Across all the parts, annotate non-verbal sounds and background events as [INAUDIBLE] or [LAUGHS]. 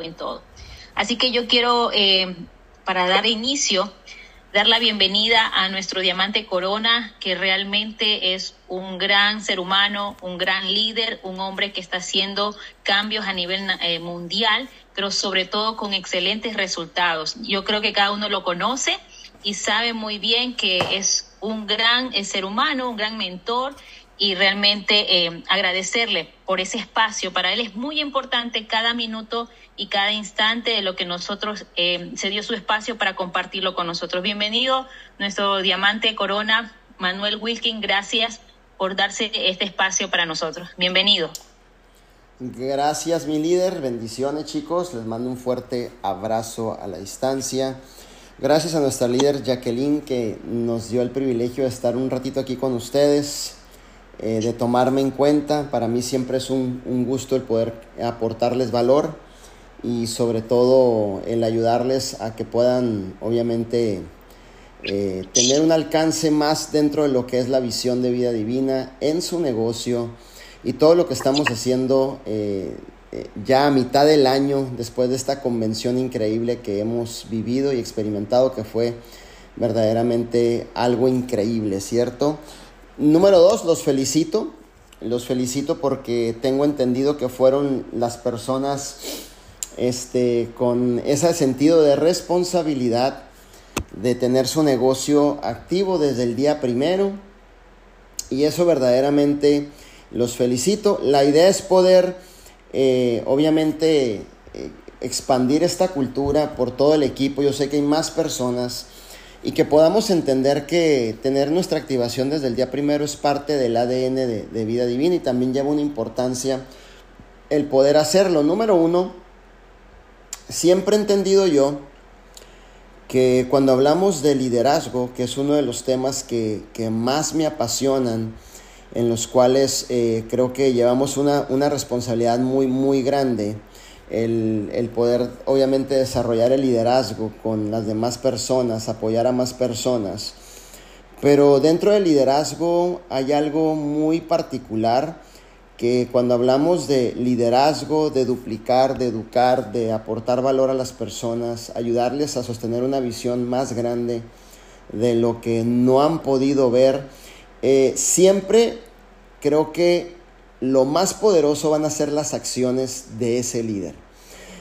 en todo. Así que yo quiero, eh, para dar inicio, dar la bienvenida a nuestro diamante Corona, que realmente es un gran ser humano, un gran líder, un hombre que está haciendo cambios a nivel eh, mundial, pero sobre todo con excelentes resultados. Yo creo que cada uno lo conoce y sabe muy bien que es un gran eh, ser humano, un gran mentor y realmente eh, agradecerle por ese espacio. Para él es muy importante cada minuto y cada instante de lo que nosotros eh, se dio su espacio para compartirlo con nosotros. Bienvenido, nuestro diamante corona, Manuel Wilkin, gracias por darse este espacio para nosotros. Bienvenido. Gracias, mi líder. Bendiciones, chicos. Les mando un fuerte abrazo a la distancia. Gracias a nuestra líder Jacqueline que nos dio el privilegio de estar un ratito aquí con ustedes. Eh, de tomarme en cuenta. Para mí siempre es un, gusto el poder aportarles valor y sobre todo el ayudarles a que puedan obviamente eh, tener un alcance más dentro de lo que es la visión de vida divina en su negocio y todo lo que estamos haciendo eh, ya a mitad del año después de esta convención increíble que hemos vivido y experimentado que fue verdaderamente algo increíble, ¿cierto? Número dos, los felicito. Los felicito porque tengo entendido que fueron las personas este, con ese sentido de responsabilidad de tener su negocio activo desde el día primero. Y eso verdaderamente los felicito. La idea es poder, eh, obviamente, eh, expandir esta cultura por todo el equipo. Yo sé que hay más personas y que podamos entender que tener nuestra activación desde el día primero es parte del ADN de, vida divina y también lleva una importancia el poder hacerlo. Número uno, siempre he entendido yo que cuando hablamos de liderazgo, que es uno de los temas que, más me apasionan, en los cuales eh, creo que llevamos una, una responsabilidad muy, muy grande, el, poder obviamente desarrollar el liderazgo con las demás personas, apoyar a más personas. Pero dentro del liderazgo hay algo muy particular que cuando hablamos de liderazgo, de duplicar, de educar, de aportar valor a las personas, ayudarles a sostener una visión más grande de lo que no han podido ver, eh, siempre creo que lo más poderoso van a ser las acciones de ese líder.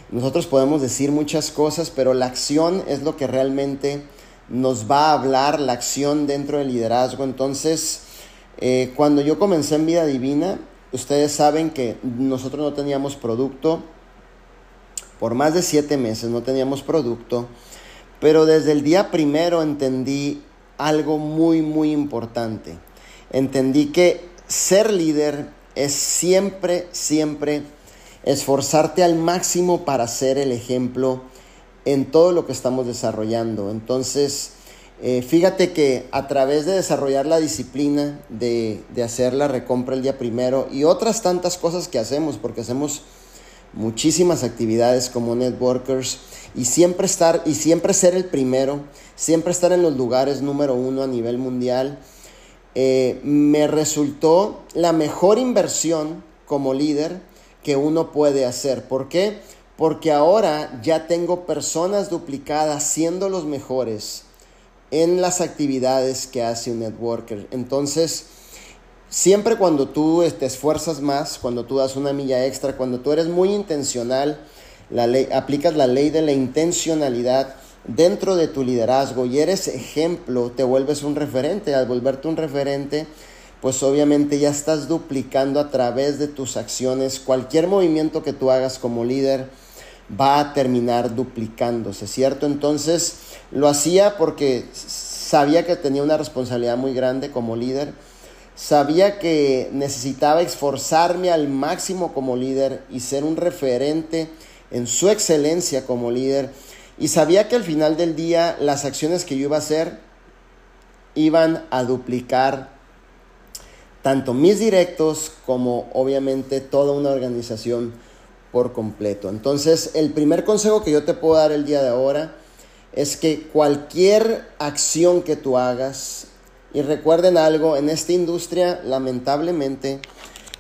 Nosotros podemos decir muchas cosas, pero la acción es lo que realmente nos va a hablar, la acción dentro del liderazgo. Entonces, eh, cuando yo comencé en Vida Divina, ustedes saben que nosotros no teníamos producto, por más de siete meses no teníamos producto, pero desde el día primero entendí algo muy, muy importante. Entendí que ser líder es siempre, siempre esforzarte al máximo para ser el ejemplo en todo lo que estamos desarrollando. Entonces, eh, fíjate que a través de desarrollar la disciplina, de, de, hacer la recompra el día primero y otras tantas cosas que hacemos, porque hacemos muchísimas actividades como networkers y siempre estar y siempre ser el primero, siempre estar en los lugares número uno a nivel mundial eh, me resultó la mejor inversión como líder que uno puede hacer. ¿Por qué? Porque ahora ya tengo personas duplicadas siendo los mejores en las actividades que hace un networker. Entonces, siempre cuando tú te esfuerzas más, cuando tú das una milla extra, cuando tú eres muy intencional, la ley, aplicas la ley de la intencionalidad, dentro de tu liderazgo y eres ejemplo, te vuelves un referente. Al volverte un referente, pues obviamente ya estás duplicando a través de tus acciones. Cualquier movimiento que tú hagas como líder va a terminar duplicándose, ¿cierto? Entonces lo hacía porque sabía que tenía una responsabilidad muy grande como líder. Sabía que necesitaba esforzarme al máximo como líder y ser un referente en su excelencia como líder y sabía que al final del día las acciones que yo iba a hacer iban a duplicar tanto mis directos como obviamente toda una organización por completo. Entonces, el primer consejo que yo te puedo dar el día de ahora es que cualquier acción que tú hagas, y recuerden algo, en esta industria lamentablemente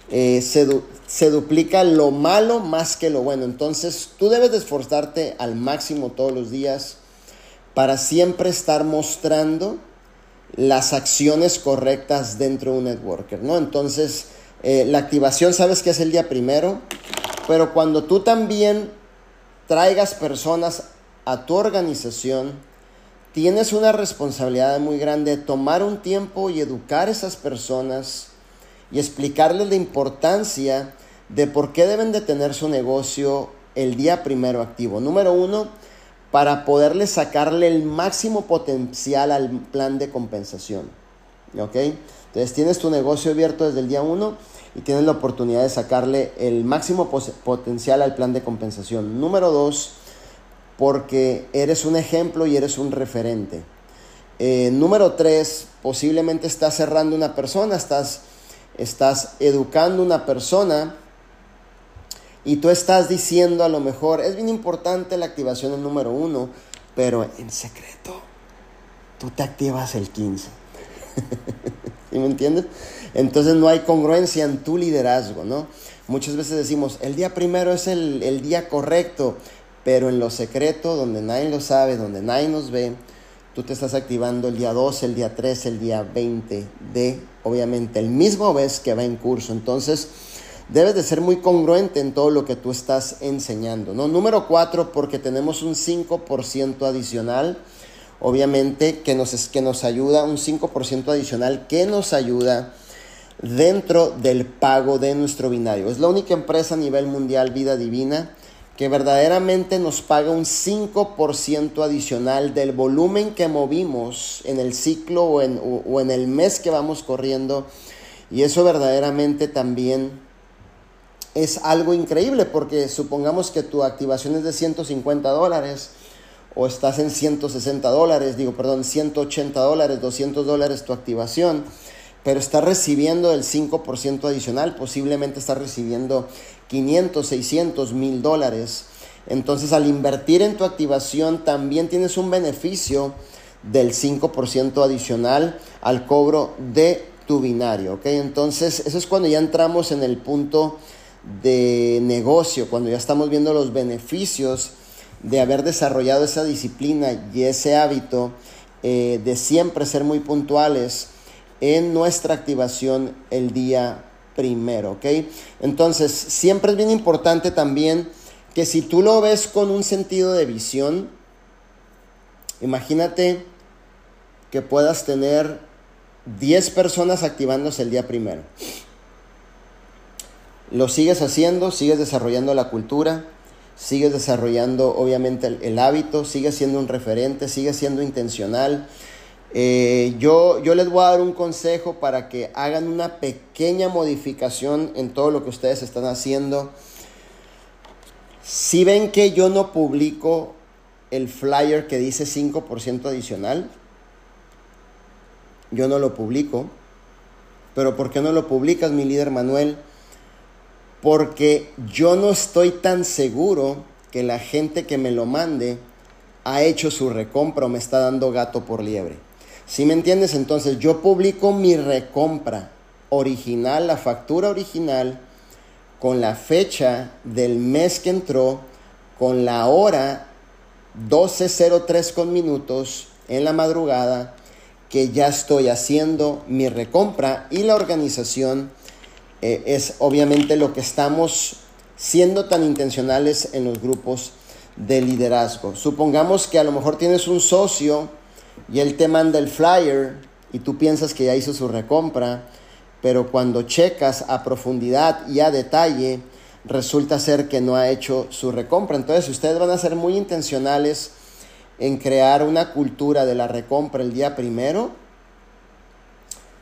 eh, se, se duplica lo malo más que lo bueno. Entonces tú debes de esforzarte al máximo todos los días para siempre estar mostrando las acciones correctas dentro de un networker, ¿no? Entonces, eh, la activación sabes que es el día primero, pero cuando tú también traigas personas a tu organización, tienes una responsabilidad muy grande de tomar un tiempo y educar a esas personas y explicarles la importancia de por qué deben de tener su negocio el día primero activo. Número uno, para poderle sacarle el máximo potencial al plan de compensación. ¿Ok? Entonces tienes tu negocio abierto desde el día 1 y tienes la oportunidad de sacarle el máximo potencial al plan de compensación. Número 2, porque eres un ejemplo y eres un referente. Eh, número 3, posiblemente estás cerrando una persona, estás, estás educando una persona y tú estás diciendo a lo mejor, es bien importante la activación del número uno, pero en secreto, tú te activas el 15. [LAUGHS] ¿Sí me entiendes? Entonces no hay congruencia en tu liderazgo, ¿no? Muchas veces decimos, el día primero es el, el día correcto, pero en lo secreto, donde nadie lo sabe, donde nadie nos ve, tú te estás activando el día 2, el día 3, el día 20 de, obviamente, el mismo vez que va en curso. Entonces, debes de ser muy congruente en todo lo que tú estás enseñando. ¿no? Número cuatro, porque tenemos un 5% adicional, obviamente, que nos, que nos ayuda, un 5% adicional que nos ayuda dentro del pago de nuestro binario. Es la única empresa a nivel mundial, Vida Divina, que verdaderamente nos paga un 5% adicional del volumen que movimos en el ciclo o en, o en el mes que vamos corriendo. Y eso verdaderamente también es algo increíble porque supongamos que tu activación es de 150 dólares o estás en 160 dólares, digo, perdón, 180 dólares, 200 dólares tu activación, pero estás recibiendo el 5% adicional, posiblemente estás recibiendo 500, 600, 1000 dólares. Entonces al invertir en tu activación también tienes un beneficio del 5% adicional al cobro de tu binario, ¿ok? Entonces eso es cuando ya entramos en el punto de negocio, cuando ya estamos viendo los beneficios de haber desarrollado esa disciplina y ese hábito eh, de siempre ser muy puntuales en nuestra activación el día primero, ¿ok? Entonces, siempre es bien importante también que si tú lo ves con un sentido de visión, imagínate que puedas tener 10 personas activándose el día primero lo sigues haciendo, sigues desarrollando la cultura, sigues desarrollando obviamente el, hábito, sigues siendo un referente, sigues siendo intencional. Eh, yo, yo les voy a dar un consejo para que hagan una pequeña modificación en todo lo que ustedes están haciendo. Si ven que yo no publico el flyer que dice 5% adicional, yo no lo publico. Pero ¿por qué no lo publicas, mi líder Manuel? Porque yo no estoy tan seguro que la gente que me lo mande ha hecho su recompra o me está dando gato por liebre. Si me entiendes? Entonces yo publico mi recompra original, la factura original, con la fecha del mes que entró, con la hora 12.03 con minutos en la madrugada, que ya estoy haciendo mi recompra y la organización eh, es obviamente lo que estamos siendo tan intencionales en los grupos de liderazgo. Supongamos que a lo mejor tienes un socio y él te manda el flyer y tú piensas que ya hizo su recompra, pero cuando checas a profundidad y a detalle, resulta ser que no ha hecho su recompra. Entonces ustedes van a ser muy intencionales en crear una cultura de la recompra el día primero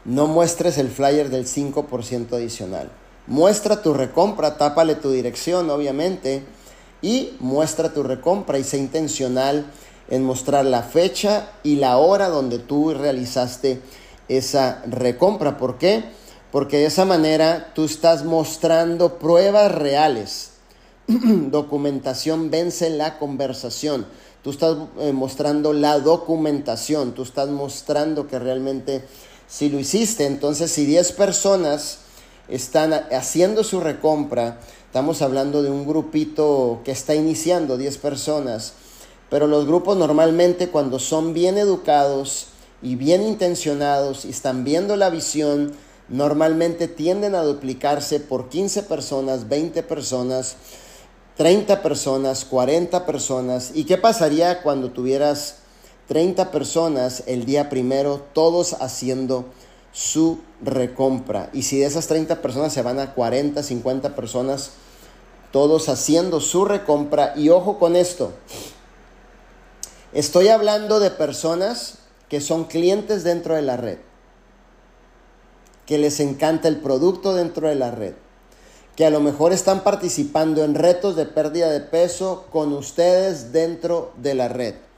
no muestres el flyer del 5% adicional. Muestra tu recompra, tápale tu dirección, obviamente, y muestra tu recompra y sé intencional en mostrar la fecha y la hora donde tú realizaste esa recompra. ¿Por qué? Porque de esa manera tú estás mostrando pruebas reales. [CLEARS THROAT] documentación vence la conversación. Tú estás eh, mostrando la documentación. Tú estás mostrando que realmente si lo hiciste. Entonces, si 10 personas están haciendo su recompra, estamos hablando de un grupito que está iniciando, 10 personas, pero los grupos normalmente cuando son bien educados y bien intencionados y están viendo la visión, normalmente tienden a duplicarse por 15 personas, 20 personas, 30 personas, 40 personas. ¿Y qué pasaría cuando tuvieras 30 personas el día primero, todos haciendo su recompra? Y si de esas 30 personas se van a 40, 50 personas, todos haciendo su recompra. Y ojo con esto, estoy hablando de personas que son clientes dentro de la red, que les encanta el producto dentro de la red, que a lo mejor están participando en retos de pérdida de peso con ustedes dentro de la red.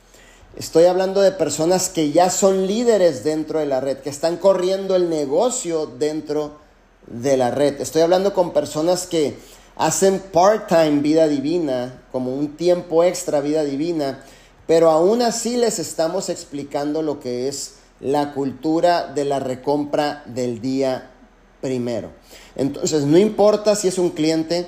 Estoy hablando de personas que ya son líderes dentro de la red, que están corriendo el negocio dentro de la red. Estoy hablando con personas que hacen part-time vida divina, como un tiempo extra vida divina, pero aún así les estamos explicando lo que es la cultura de la recompra del día primero. Entonces, no importa si es un cliente,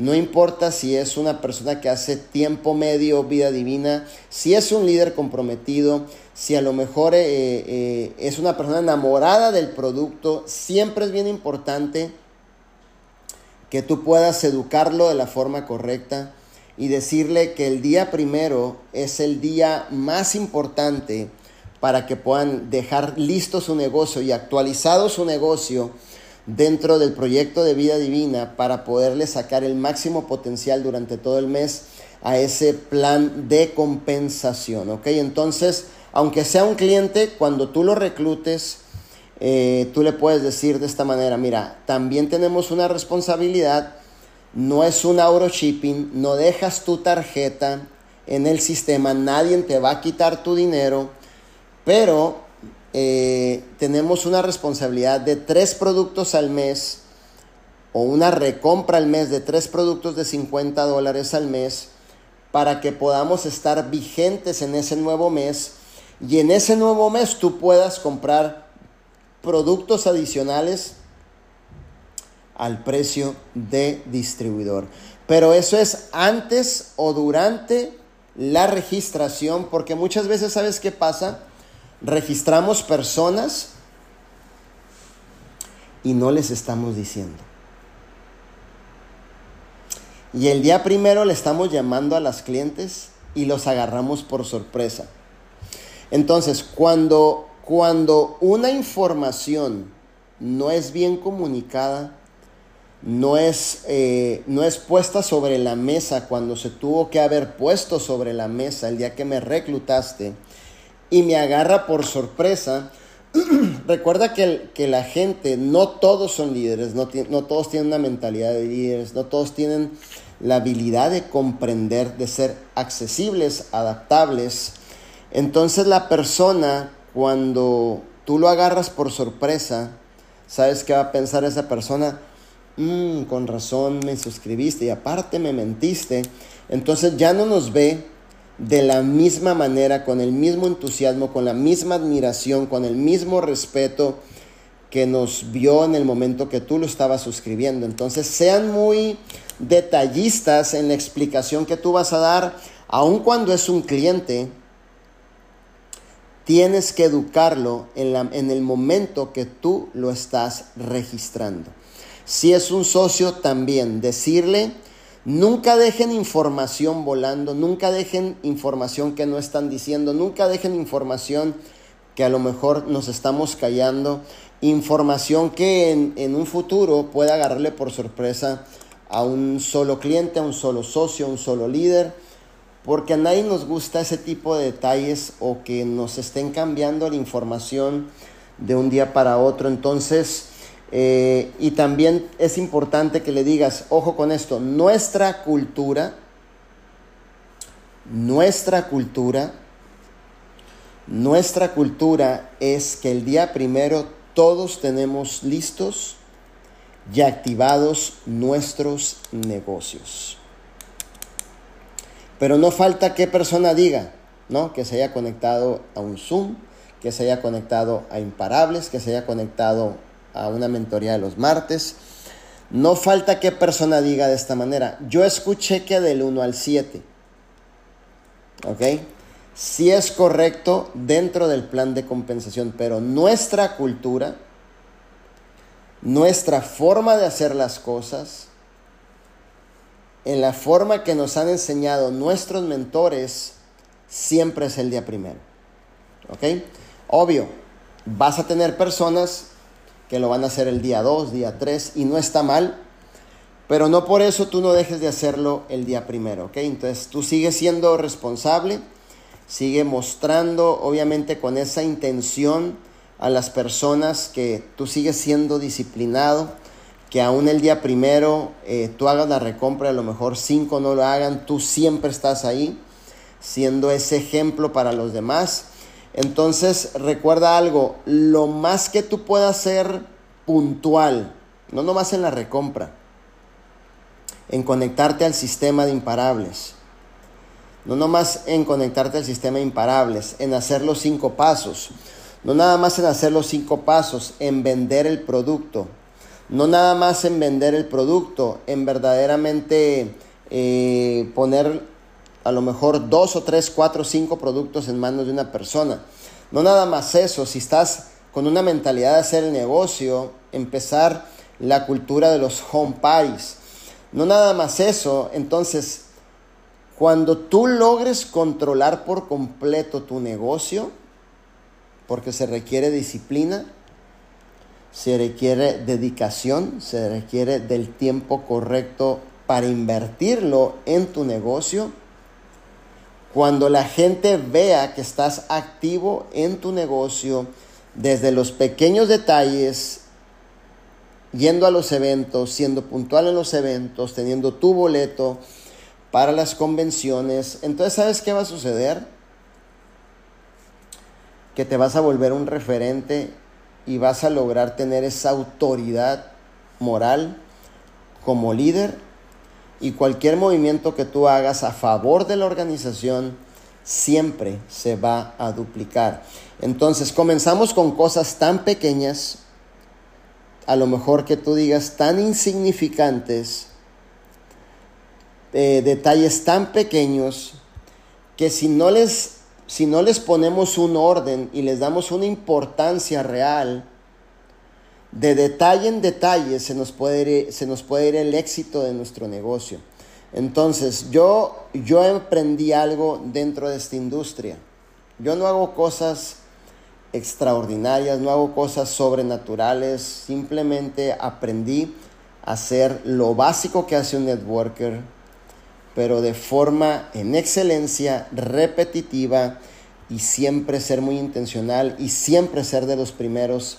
no importa si es una persona que hace tiempo medio, vida divina, si es un líder comprometido, si a lo mejor eh, eh, es una persona enamorada del producto, siempre es bien importante que tú puedas educarlo de la forma correcta y decirle que el día primero es el día más importante para que puedan dejar listo su negocio y actualizado su negocio dentro del proyecto de vida divina para poderle sacar el máximo potencial durante todo el mes a ese plan de compensación, ¿ok? Entonces, aunque sea un cliente, cuando tú lo reclutes, eh, tú le puedes decir de esta manera, mira, también tenemos una responsabilidad no es un shipping, no dejas tu tarjeta en el sistema, nadie te va a quitar tu dinero, pero eh, tenemos una responsabilidad de tres productos al mes o una recompra al mes de tres productos de 50 dólares al mes para que podamos estar vigentes en ese nuevo mes y en ese nuevo mes tú puedas comprar productos adicionales al precio de distribuidor. Pero eso es antes o durante la registración, porque muchas veces, ¿sabes qué pasa? Registramos personas y no les estamos diciendo. Y el día primero le estamos llamando a las clientes y los agarramos por sorpresa. Entonces, cuando, cuando una información no es bien comunicada, no es, eh, no es puesta sobre la mesa cuando se tuvo que haber puesto sobre la mesa el día que me reclutaste y me agarra por sorpresa, [CLEARS THROAT] recuerda que, que, la gente, no todos son líderes, no, no todos tienen una mentalidad de líderes, no todos tienen la habilidad de comprender, de ser accesibles, adaptables. Entonces la persona, cuando tú lo agarras por sorpresa, ¿sabes qué va a pensar esa persona? Mm, con razón me suscribiste y aparte me mentiste, entonces ya no nos ve de la misma manera, con el mismo entusiasmo, con la misma admiración, con el mismo respeto que nos vio en el momento que tú lo estabas suscribiendo. Entonces sean muy detallistas en la explicación que tú vas a dar, aun cuando es un cliente, tienes que educarlo en, en el momento que tú lo estás registrando. Si es un socio, también decirle, nunca dejen información volando, nunca dejen información que no están diciendo, nunca dejen información que a lo mejor nos estamos callando, información que en, en un futuro pueda agarrarle por sorpresa a un solo cliente, a un solo socio, a un solo líder, porque a nadie nos gusta ese tipo de detalles o que nos estén cambiando la información de un día para otro. Entonces, eh, y también es importante que le digas, ojo con esto, nuestra cultura, nuestra cultura, nuestra cultura es que el día primero todos tenemos listos y activados nuestros negocios. Pero no falta que persona diga, ¿no? Que se haya conectado a un Zoom, que se haya conectado a Imparables, que se haya conectado a una mentoría de los martes, No falta que persona diga de esta manera, yo escuché que del 1 al 7. ¿Ok? Sí es correcto dentro del plan de compensación, pero nuestra cultura, nuestra forma de hacer las cosas, en la forma que nos han enseñado nuestros mentores, siempre es el día primero. ¿Ok? Obvio, vas a tener personas que lo van a hacer el día 2, día 3, y no está mal, pero no por eso tú no dejes de hacerlo el día primero, ¿ok? Entonces tú sigues siendo responsable, sigue mostrando, obviamente con esa intención a las personas que tú sigues siendo disciplinado, que aún el día primero eh, tú hagas la recompra, a lo mejor cinco no lo hagan, tú siempre estás ahí, siendo ese ejemplo para los demás entonces, recuerda algo, lo más que tú puedas ser puntual, no nomás en la recompra, en conectarte al sistema de imparables, no nomás en conectarte al sistema de imparables, en hacer los cinco pasos, no nada más en hacer los cinco pasos, en vender el producto, no nada más en vender el producto, en verdaderamente eh, poner a lo mejor dos o tres, cuatro, cinco productos en manos de una persona. No nada más eso, si estás con una mentalidad de hacer el negocio, empezar la cultura de los home parties. No nada más eso, entonces, cuando tú logres controlar por completo tu negocio, porque se requiere disciplina, se requiere dedicación, se requiere del tiempo correcto para invertirlo en tu negocio, cuando la gente vea que estás activo en tu negocio, desde los pequeños detalles, yendo a los eventos, siendo puntual en los eventos, teniendo tu boleto para las convenciones, entonces ¿sabes qué va a suceder? Que te vas a volver un referente y vas a lograr tener esa autoridad moral como líder y cualquier movimiento que tú hagas a favor de la organización siempre se va a duplicar. Entonces comenzamos con cosas tan pequeñas, a lo mejor que tú digas tan insignificantes, eh, detalles tan pequeños, que si no, les, si no les ponemos un orden y les damos una importancia real, de detalle en detalle se nos puede ir, se nos puede ir el éxito de nuestro negocio. Entonces, yo, yo aprendí algo dentro de esta industria. Yo no hago cosas extraordinarias, no hago cosas sobrenaturales, simplemente aprendí a hacer lo básico que hace un networker, pero de forma en excelencia, repetitiva y siempre ser muy intencional y siempre ser de los primeros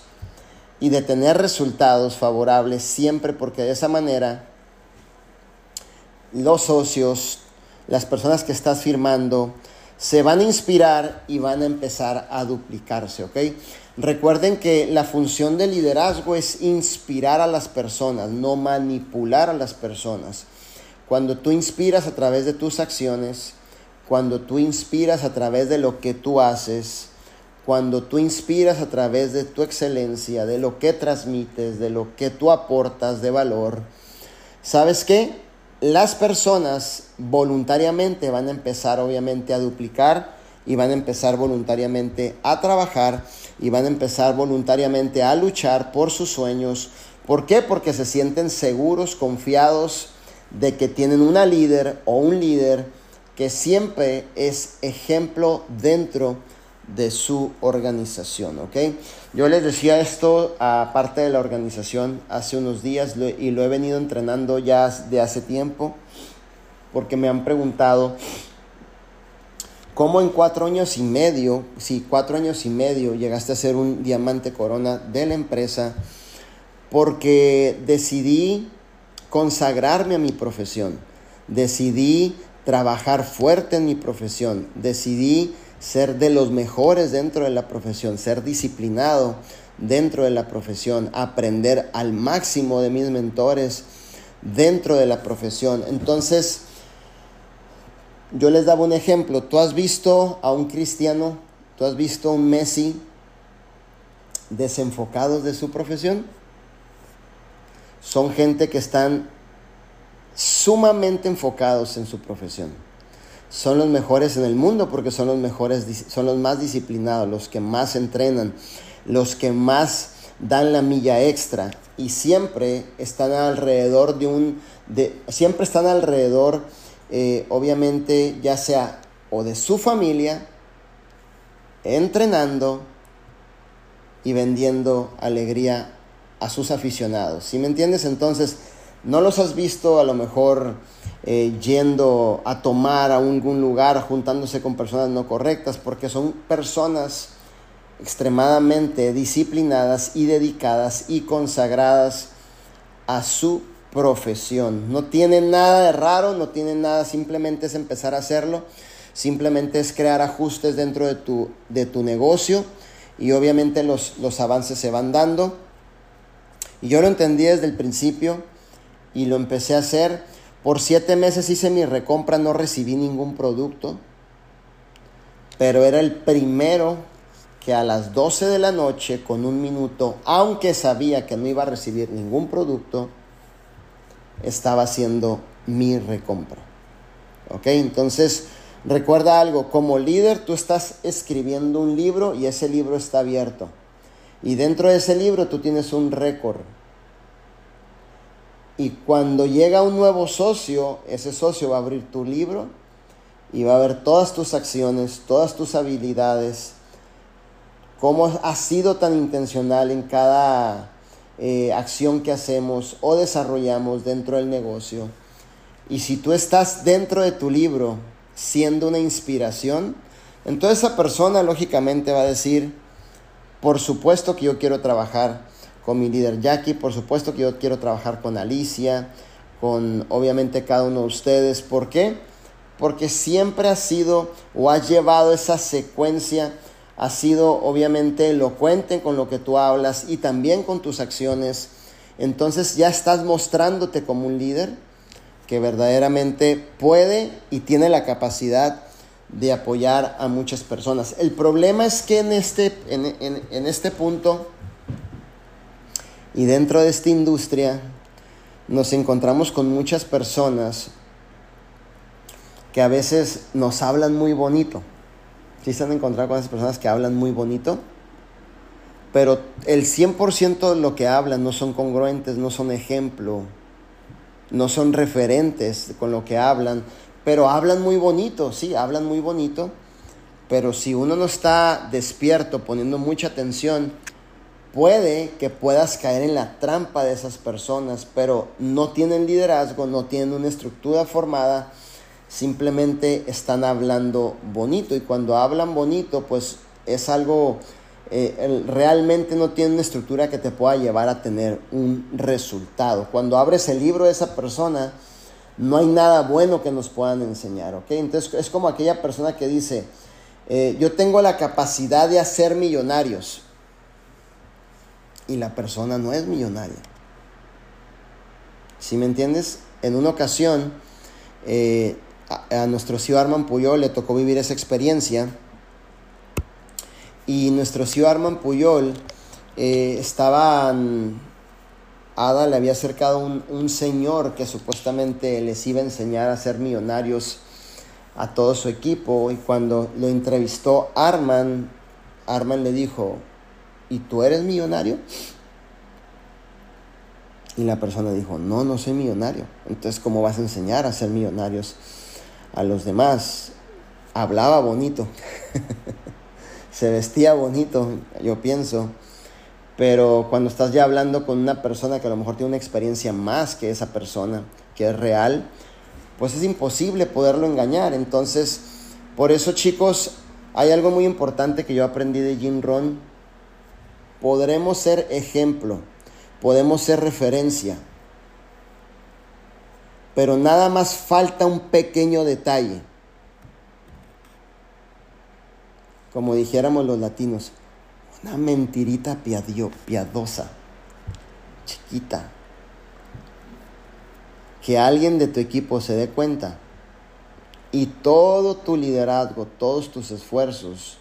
y de tener resultados favorables siempre porque de esa manera los socios, las personas que estás firmando, se van a inspirar y van a empezar a duplicarse, ¿ok? Recuerden que la función del liderazgo es inspirar a las personas, no manipular a las personas. Cuando tú inspiras a través de tus acciones, cuando tú inspiras a través de lo que tú haces, cuando tú inspiras a través de tu excelencia, de lo que transmites, de lo que tú aportas de valor, ¿sabes qué? Las personas voluntariamente van a empezar obviamente a duplicar y van a empezar voluntariamente a trabajar y van a empezar voluntariamente a luchar por sus sueños. ¿Por qué? Porque se sienten seguros, confiados de que tienen una líder o un líder que siempre es ejemplo dentro de su organización, ¿ok? Yo les decía esto a parte de la organización hace unos días y lo he venido entrenando ya de hace tiempo porque me han preguntado cómo en cuatro años y medio, si cuatro años y medio llegaste a ser un diamante corona de la empresa, porque decidí consagrarme a mi profesión, decidí trabajar fuerte en mi profesión, decidí ser de los mejores dentro de la profesión, ser disciplinado dentro de la profesión, aprender al máximo de mis mentores dentro de la profesión. Entonces, yo les daba un ejemplo. Tú has visto a un cristiano, tú has visto a un Messi desenfocado de su profesión. son gente que están sumamente enfocados en su profesión. Son los mejores en el mundo porque son los mejores, son los más disciplinados, los que más entrenan, los que más dan la milla extra y siempre están alrededor de un, de, siempre están alrededor, eh, obviamente, ya sea o de su familia, entrenando y vendiendo alegría a sus aficionados. ¿Sí me entiendes? Entonces, no los has visto a lo mejor eh, yendo a tomar a algún lugar, juntándose con personas no correctas, porque son personas extremadamente disciplinadas y dedicadas y consagradas a su profesión. No tienen nada de raro, no tienen nada, simplemente es empezar a hacerlo, simplemente es crear ajustes dentro de tu, de tu negocio y obviamente los, los avances se van dando. Y yo lo entendí desde el principio y lo empecé a hacer. Por siete meses hice mi recompra, no recibí ningún producto, pero era el primero que a las 12 de la noche, con un minuto, aunque sabía que no iba a recibir ningún producto, estaba haciendo mi recompra. ¿Ok? Entonces, recuerda algo, como líder tú estás escribiendo un libro y ese libro está abierto. Y dentro de ese libro tú tienes un récord. Y cuando llega un nuevo socio, ese socio va a abrir tu libro y va a ver todas tus acciones, todas tus habilidades, cómo has sido tan intencional en cada eh, acción que hacemos o desarrollamos dentro del negocio. Y si tú estás dentro de tu libro siendo una inspiración, entonces esa persona lógicamente va a decir, por supuesto que yo quiero trabajar con mi líder Jackie, por supuesto que yo quiero trabajar con Alicia, con obviamente cada uno de ustedes. ¿Por qué? Porque siempre ha sido o ha llevado esa secuencia has sido obviamente elocuente con lo que tú hablas y también con tus acciones, entonces ya estás mostrándote como un líder que verdaderamente puede y tiene la capacidad de apoyar a muchas personas. El problema es que en este, en, este punto y dentro de esta industria nos encontramos con muchas personas que a veces nos hablan muy bonito. Sí se han encontrado con esas personas que hablan muy bonito, pero el 100% de lo que hablan no son congruentes, no son ejemplo, no son referentes con lo que hablan, pero hablan muy bonito, sí, hablan muy bonito, pero si uno no está despierto, poniendo mucha atención, puede que puedas caer en la trampa de esas personas, pero no tienen liderazgo, no tienen una estructura formada, simplemente están hablando bonito y cuando hablan bonito pues es algo eh, realmente no tiene una estructura que te pueda llevar a tener un resultado. Cuando abres el libro de esa persona no hay nada bueno que nos puedan enseñar, ¿ok? Entonces es como aquella persona que dice, eh, yo tengo la capacidad de hacer millonarios y la persona no es millonaria. ¿Sí me entiendes? En una ocasión eh, a, nuestro tío Arman Puyol le tocó vivir esa experiencia. Y nuestro tío Arman Puyol eh, estaba. Ada le había acercado un, un señor que supuestamente les iba a enseñar a ser millonarios a todo su equipo. Y cuando lo entrevistó Arman, Arman le dijo: ¿Y tú eres millonario? Y la persona dijo, no, no soy millonario. Entonces, ¿cómo vas a enseñar a ser millonarios? a los demás. Hablaba bonito, [LAUGHS] se vestía bonito, yo pienso, pero cuando estás ya hablando con una persona que a lo mejor tiene una experiencia más que esa persona, que es real, pues es imposible poderlo engañar. Entonces, por eso chicos, hay algo muy importante que yo aprendí de Jim Ron. Podremos ser ejemplo, podemos ser referencia, pero nada más falta un pequeño detalle. Como dijéramos los latinos, una mentirita piadosa, chiquita. Que alguien de tu equipo se dé cuenta y todo tu liderazgo, todos tus esfuerzos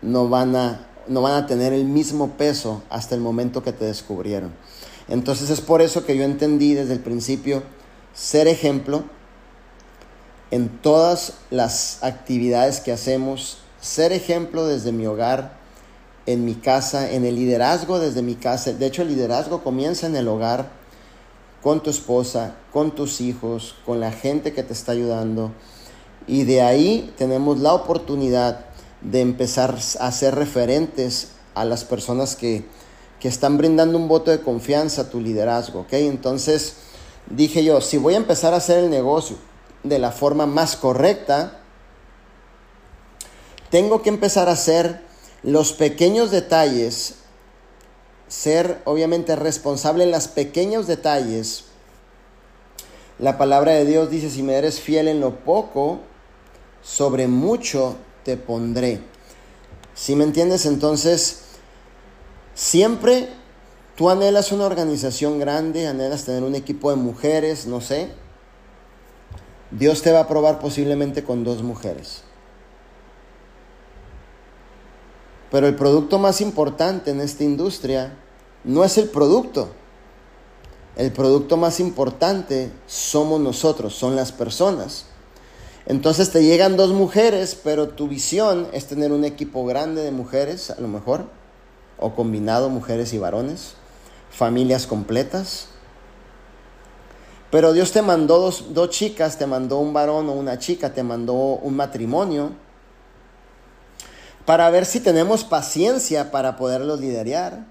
no van a, no van a tener el mismo peso hasta el momento que te descubrieron. Entonces es por eso que yo entendí desde el principio ser ejemplo en todas las actividades que hacemos, ser ejemplo desde mi hogar, en mi casa, en el liderazgo desde mi casa. De hecho, el liderazgo comienza en el hogar, con tu esposa, con tus hijos, con la gente que te está ayudando. Y de ahí tenemos la oportunidad de empezar a ser referentes a las personas que, que están brindando un voto de confianza a tu liderazgo, ¿ok? Entonces dije yo, si voy a empezar a hacer el negocio de la forma más correcta, tengo que empezar a hacer los pequeños detalles, ser obviamente responsable en los pequeños detalles. La palabra de Dios dice, si me eres fiel en lo poco, sobre mucho te pondré. Si me entiendes, entonces, siempre tú anhelas una organización grande, anhelas tener un equipo de mujeres, no sé. Dios te va a probar posiblemente con dos mujeres. Pero el producto más importante en esta industria no es el producto. El producto más importante somos nosotros, son las personas. Entonces te llegan dos mujeres, pero tu visión es tener un equipo grande de mujeres, a lo mejor, o combinado mujeres y varones, familias completas. Pero Dios te mandó dos, dos chicas, te mandó un varón o una chica, te mandó un matrimonio para ver si tenemos paciencia para poderlos liderar,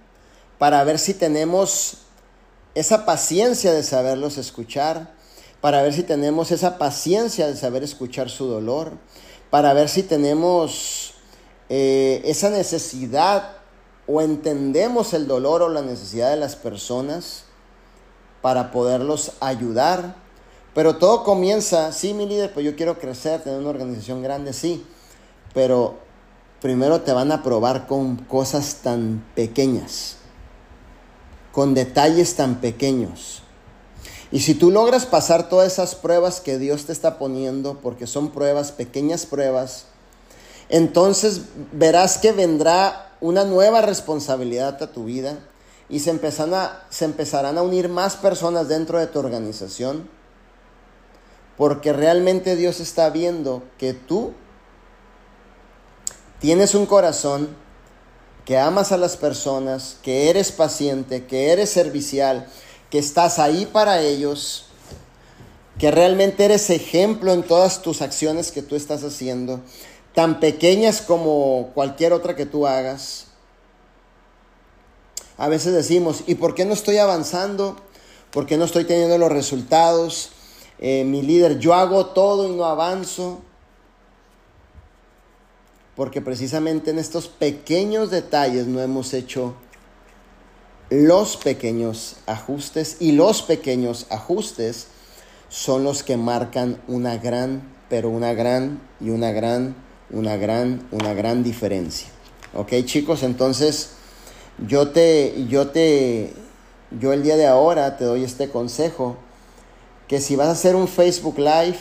para ver si tenemos esa paciencia de saberlos escuchar, para ver si tenemos esa paciencia de saber escuchar su dolor, para ver si tenemos eh, esa necesidad o entendemos el dolor o la necesidad de las personas para poderlos ayudar. Pero todo comienza, sí, mi líder, pues yo quiero crecer, tener una organización grande, sí, pero primero te van a probar con cosas tan pequeñas, con detalles tan pequeños. Y si tú logras pasar todas esas pruebas que Dios te está poniendo, porque son pruebas, pequeñas pruebas, entonces verás que vendrá una nueva responsabilidad a tu vida y se empezarán a, se empezarán a unir más personas dentro de tu organización, porque realmente Dios está viendo que tú tienes un corazón, que amas a las personas, que eres paciente, que eres servicial, que estás ahí para ellos, que realmente eres ejemplo en todas tus acciones que tú estás haciendo, tan pequeñas como cualquier otra que tú hagas. A veces decimos, ¿y por qué no estoy avanzando? ¿Por qué no estoy teniendo los resultados? Eh, mi líder, yo hago todo y no avanzo porque precisamente en estos pequeños detalles no hemos hecho los pequeños ajustes y los pequeños ajustes son los que marcan una gran, pero una gran y una gran, una gran, una gran diferencia. ¿Ok chicos? Entonces yo te, yo te, yo el día de ahora te doy este consejo, que si vas a hacer un Facebook Live,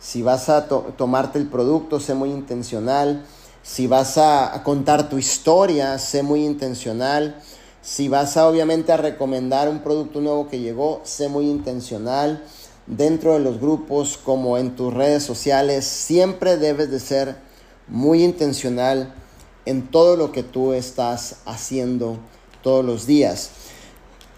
si vas a tomarte el producto, sé muy intencional. Si vas a, contar tu historia, sé muy intencional. Si vas a obviamente a recomendar un producto nuevo que llegó, sé muy intencional. Dentro de los grupos como en tus redes sociales, siempre debes de ser muy intencional en todo lo que tú estás haciendo todos los días.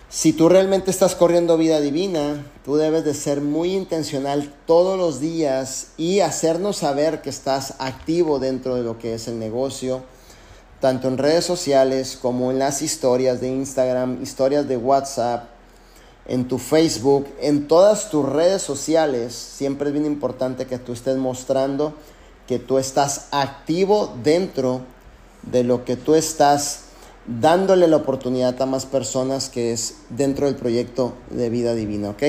Si tú realmente estás corriendo vida divina, tú debes de ser muy intencional todos los días y hacernos saber que estás activo dentro de lo que es el negocio, tanto en redes sociales como en las historias de Instagram, historias de WhatsApp, en tu Facebook, en todas tus redes sociales. Siempre es bien importante que tú estés mostrando que tú estás activo dentro de lo que tú estás dándole la oportunidad a más personas que es dentro del proyecto de vida divina, ¿ok?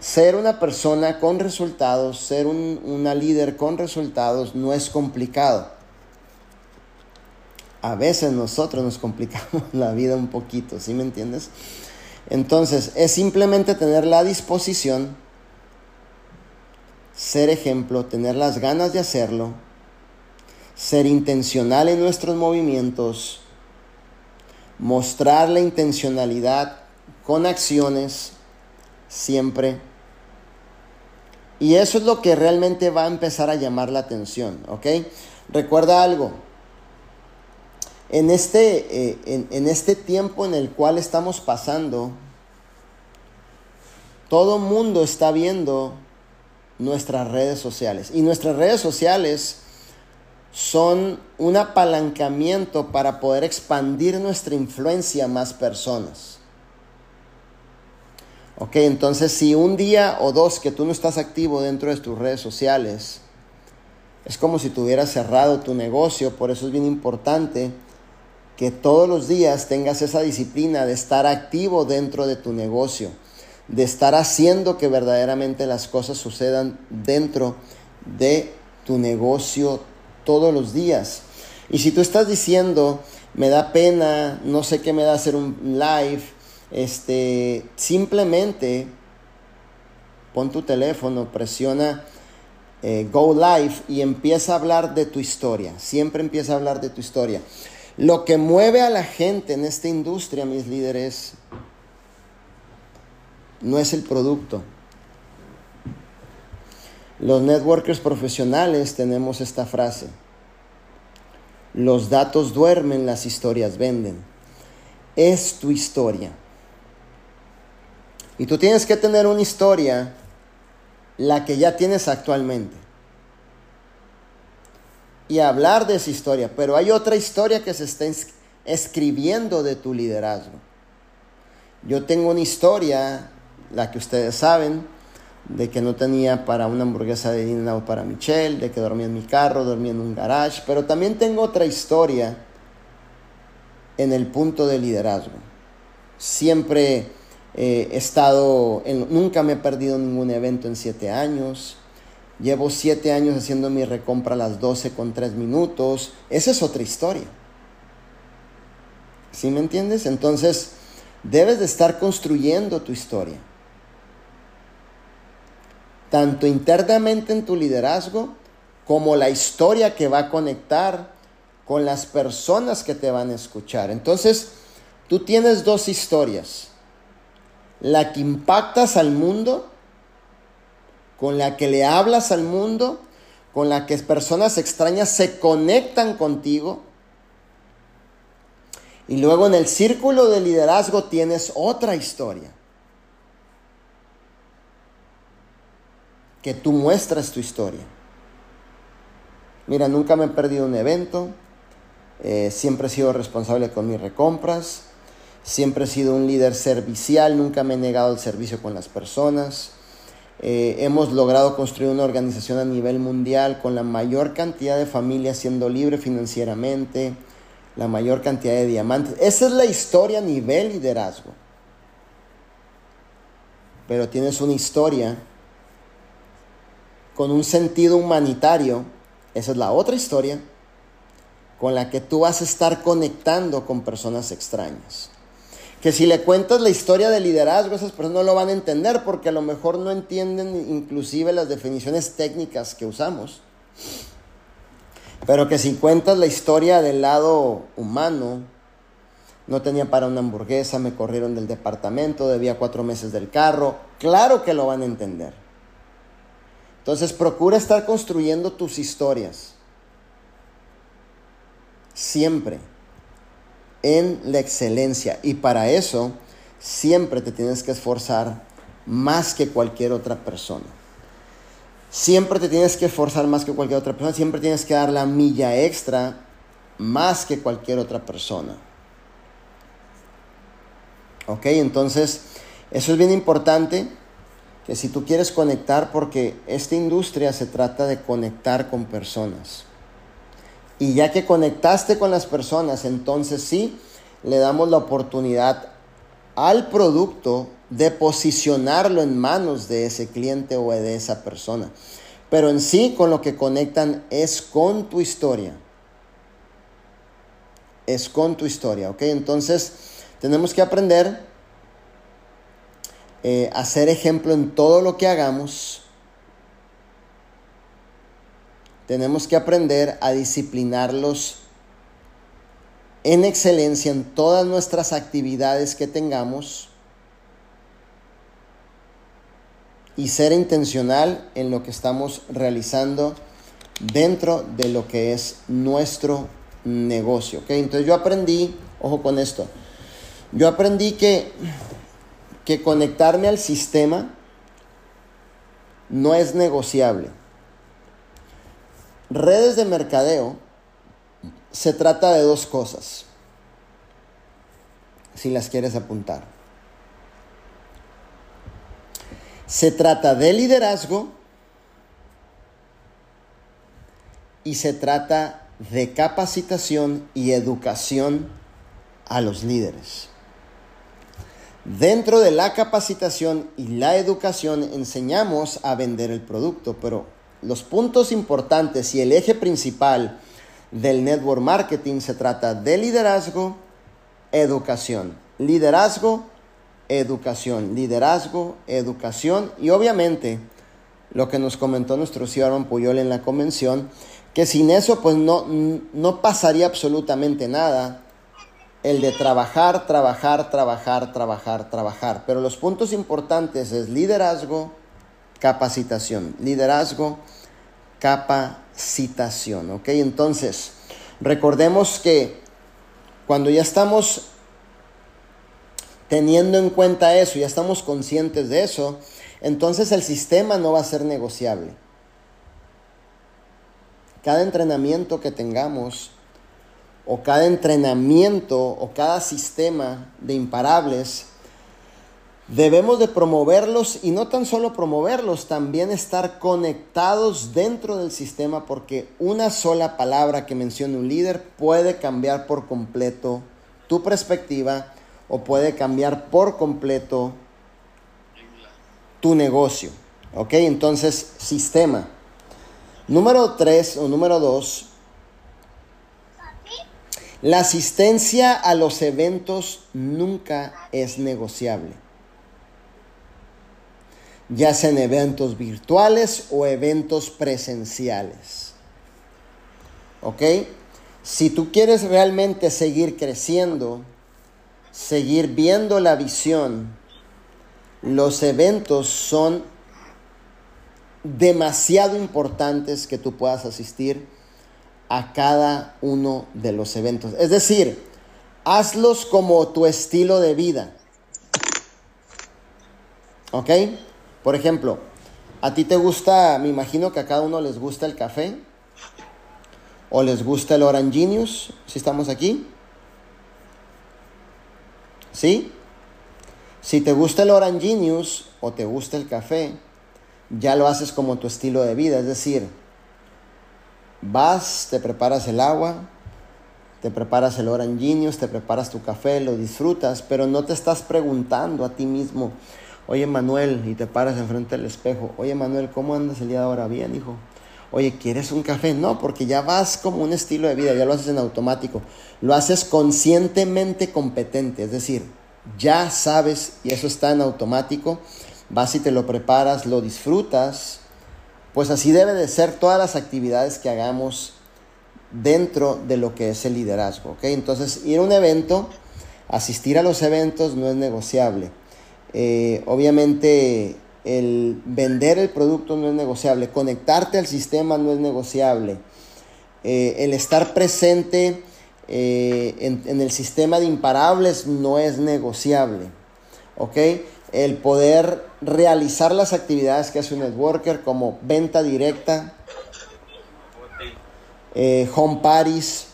Ser una persona con resultados, ser una líder con resultados no es complicado. A veces nosotros nos complicamos [LAUGHS] la vida un poquito, ¿sí me entiendes? Entonces, es simplemente tener la disposición, ser ejemplo, tener las ganas de hacerlo, ser intencional en nuestros movimientos, mostrar la intencionalidad con acciones, siempre. Y eso es lo que realmente va a empezar a llamar la atención, ¿ok? Recuerda algo, en este, eh, en, este tiempo en el cual estamos pasando, todo mundo está viendo nuestras redes sociales. Y nuestras redes sociales son un apalancamiento para poder expandir nuestra influencia a más personas. Ok, entonces si un día o dos que tú no estás activo dentro de tus redes sociales, es como si tuvieras cerrado tu negocio, por eso es bien importante que todos los días tengas esa disciplina de estar activo dentro de tu negocio, de estar haciendo que verdaderamente las cosas sucedan dentro de tu negocio todos los días. Y si tú estás diciendo, me da pena, no sé qué me da hacer un live, este, simplemente pon tu teléfono, presiona eh, Go Live y empieza a hablar de tu historia. Siempre empieza a hablar de tu historia. Lo que mueve a la gente en esta industria, mis líderes, no es el producto. Los networkers profesionales tenemos esta frase. Los datos duermen, las historias venden. Es tu historia. Y tú tienes que tener una historia, la que ya tienes actualmente y hablar de esa historia, pero hay otra historia que se está escribiendo de tu liderazgo. Yo tengo una historia, la que ustedes saben, de que no tenía para una hamburguesa de dinero para Michelle, de que dormía en mi carro, dormía en un garage, pero también tengo otra historia en el punto de liderazgo. Siempre he estado, en, nunca me he perdido ningún evento en siete años. Llevo siete años haciendo mi recompra a las 12 con 3 minutos. Esa es otra historia. ¿Sí me entiendes? Entonces, debes de estar construyendo tu historia. Tanto internamente en tu liderazgo como la historia que va a conectar con las personas que te van a escuchar. Entonces, tú tienes dos historias. La que impactas al mundo con la que le hablas al mundo, con la que personas extrañas se conectan contigo. Y luego en el círculo de liderazgo tienes otra historia. Que tú muestras tu historia. Mira, nunca me he perdido un evento. Eh, siempre he sido responsable con mis recompras. Siempre he sido un líder servicial. Nunca me he negado el servicio con las personas. Eh, hemos logrado construir una organización a nivel mundial con la mayor cantidad de familias siendo libre financieramente, la mayor cantidad de diamantes. Esa es la historia a nivel liderazgo. Pero tienes una historia con un sentido humanitario. Esa es la otra historia con la que tú vas a estar conectando con personas extrañas que si le cuentas la historia del liderazgo, esas personas no lo van a entender porque a lo mejor no entienden inclusive las definiciones técnicas que usamos. Pero que si cuentas la historia del lado humano, no tenía para una hamburguesa, me corrieron del departamento, debía cuatro meses del carro, claro que lo van a entender. Entonces procura estar construyendo tus historias. Siempre en la excelencia. Y para eso siempre te tienes que esforzar más que cualquier otra persona. Siempre te tienes que esforzar más que cualquier otra persona. Siempre tienes que dar la milla extra más que cualquier otra persona. ¿Ok? Entonces, eso es bien importante. Que si tú quieres conectar, porque esta industria se trata de conectar con personas. Y ya que conectaste con las personas, entonces sí, le damos la oportunidad al producto de posicionarlo en manos de ese cliente o de esa persona. Pero en sí con lo que conectan es con tu historia. Es con tu historia, ¿ok? Entonces tenemos que aprender eh, a ser ejemplo en todo lo que hagamos tenemos que aprender a disciplinarlos en excelencia en todas nuestras actividades que tengamos y ser intencional en lo que estamos realizando dentro de lo que es nuestro negocio. ¿okay? Entonces yo aprendí, ojo con esto, yo aprendí que, que conectarme al sistema no es negociable. Redes de mercadeo se trata de dos cosas, si las quieres apuntar. Se trata de liderazgo y se trata de capacitación y educación a los líderes. Dentro de la capacitación y la educación enseñamos a vender el producto, pero los puntos importantes y el eje principal del network marketing se trata de liderazgo, educación. Liderazgo, educación. Liderazgo, educación. Y obviamente, lo que nos comentó nuestro señor Puyol en la convención, que sin eso pues no, no pasaría absolutamente nada. El de trabajar, trabajar, trabajar, trabajar, trabajar. Pero los puntos importantes es liderazgo, capacitación. Liderazgo, capacitación. ¿Ok? Entonces, recordemos que cuando ya estamos teniendo en cuenta eso, ya estamos conscientes de eso, entonces el sistema no va a ser negociable. Cada entrenamiento que tengamos, o cada entrenamiento, o cada sistema de imparables, Debemos de promoverlos y no tan solo promoverlos, también estar conectados dentro del sistema porque una sola palabra que mencione un líder puede cambiar por completo tu perspectiva o puede cambiar por completo tu negocio. ¿Ok? Entonces, sistema. Número tres o número dos, la asistencia a los eventos nunca es negociable ya sean eventos virtuales o eventos presenciales. ¿Ok? Si tú quieres realmente seguir creciendo, seguir viendo la visión, los eventos son demasiado importantes que tú puedas asistir a cada uno de los eventos. Es decir, hazlos como tu estilo de vida. ¿Ok? Por ejemplo, a ti te gusta, me imagino que a cada uno les gusta el café o les gusta el Oranginius, si estamos aquí. ¿Sí? Si te gusta el Oranginius o te gusta el café, ya lo haces como tu estilo de vida, es decir, vas, te preparas el agua, te preparas el Oranginius, te preparas tu café, lo disfrutas, pero no te estás preguntando a ti mismo, Oye Manuel, y te paras enfrente del espejo. Oye Manuel, ¿cómo andas el día de ahora? Bien, hijo. Oye, ¿quieres un café? No, porque ya vas como un estilo de vida, ya lo haces en automático. Lo haces conscientemente competente, es decir, ya sabes y eso está en automático. Vas y te lo preparas, lo disfrutas. Pues así debe de ser todas las actividades que hagamos dentro de lo que es el liderazgo. ¿ok? Entonces, ir a un evento, asistir a los eventos no es negociable eh, obviamente el vender el producto no es negociable, conectarte al sistema no es negociable, eh, el estar presente eh, en, el sistema de imparables no es negociable, ¿ok? El poder realizar las actividades que hace un networker como venta directa, home parties,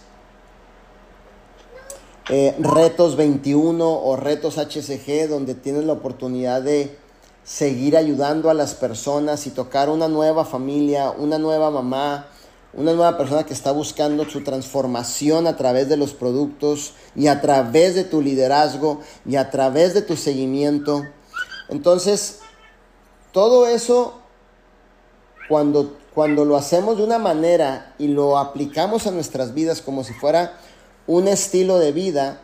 eh, retos 21 o Retos HCG, donde tienes la oportunidad de seguir ayudando a las personas y tocar una nueva familia, una nueva mamá, una nueva persona que está buscando su transformación a través de los productos y a través de tu liderazgo y a través de tu seguimiento. Entonces, todo eso, cuando, cuando lo hacemos de una manera y lo aplicamos a nuestras vidas como si fuera un estilo de vida,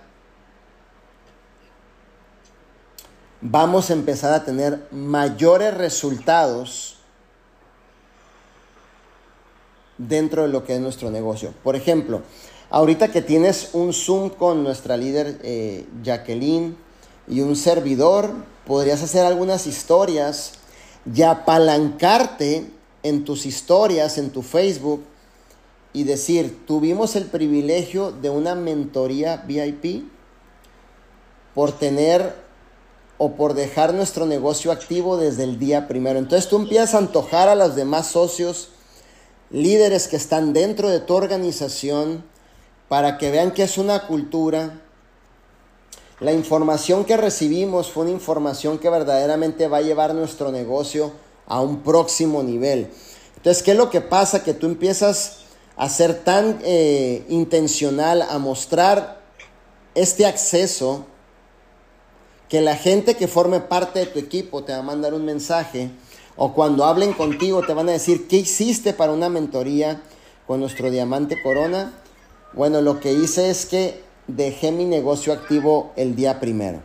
vamos a empezar a tener mayores resultados dentro de lo que es nuestro negocio. Por ejemplo, ahorita que tienes un Zoom con nuestra líder eh, Jacqueline y un servidor, podrías hacer algunas historias y apalancarte en tus historias, en tu Facebook y decir, tuvimos el privilegio de una mentoría VIP por tener o por dejar nuestro negocio activo desde el día primero. Entonces tú empiezas a antojar a los demás socios, líderes que están dentro de tu organización, para que vean que es una cultura. La información que recibimos fue una información que verdaderamente va a llevar nuestro negocio a un próximo nivel. Entonces, ¿qué es lo que pasa? Que tú empiezas a ser tan eh, intencional, a mostrar este acceso, que la gente que forme parte de tu equipo te va a mandar un mensaje o cuando hablen contigo te van a decir, ¿qué hiciste para una mentoría con nuestro diamante corona? Bueno, lo que hice es que dejé mi negocio activo el día primero.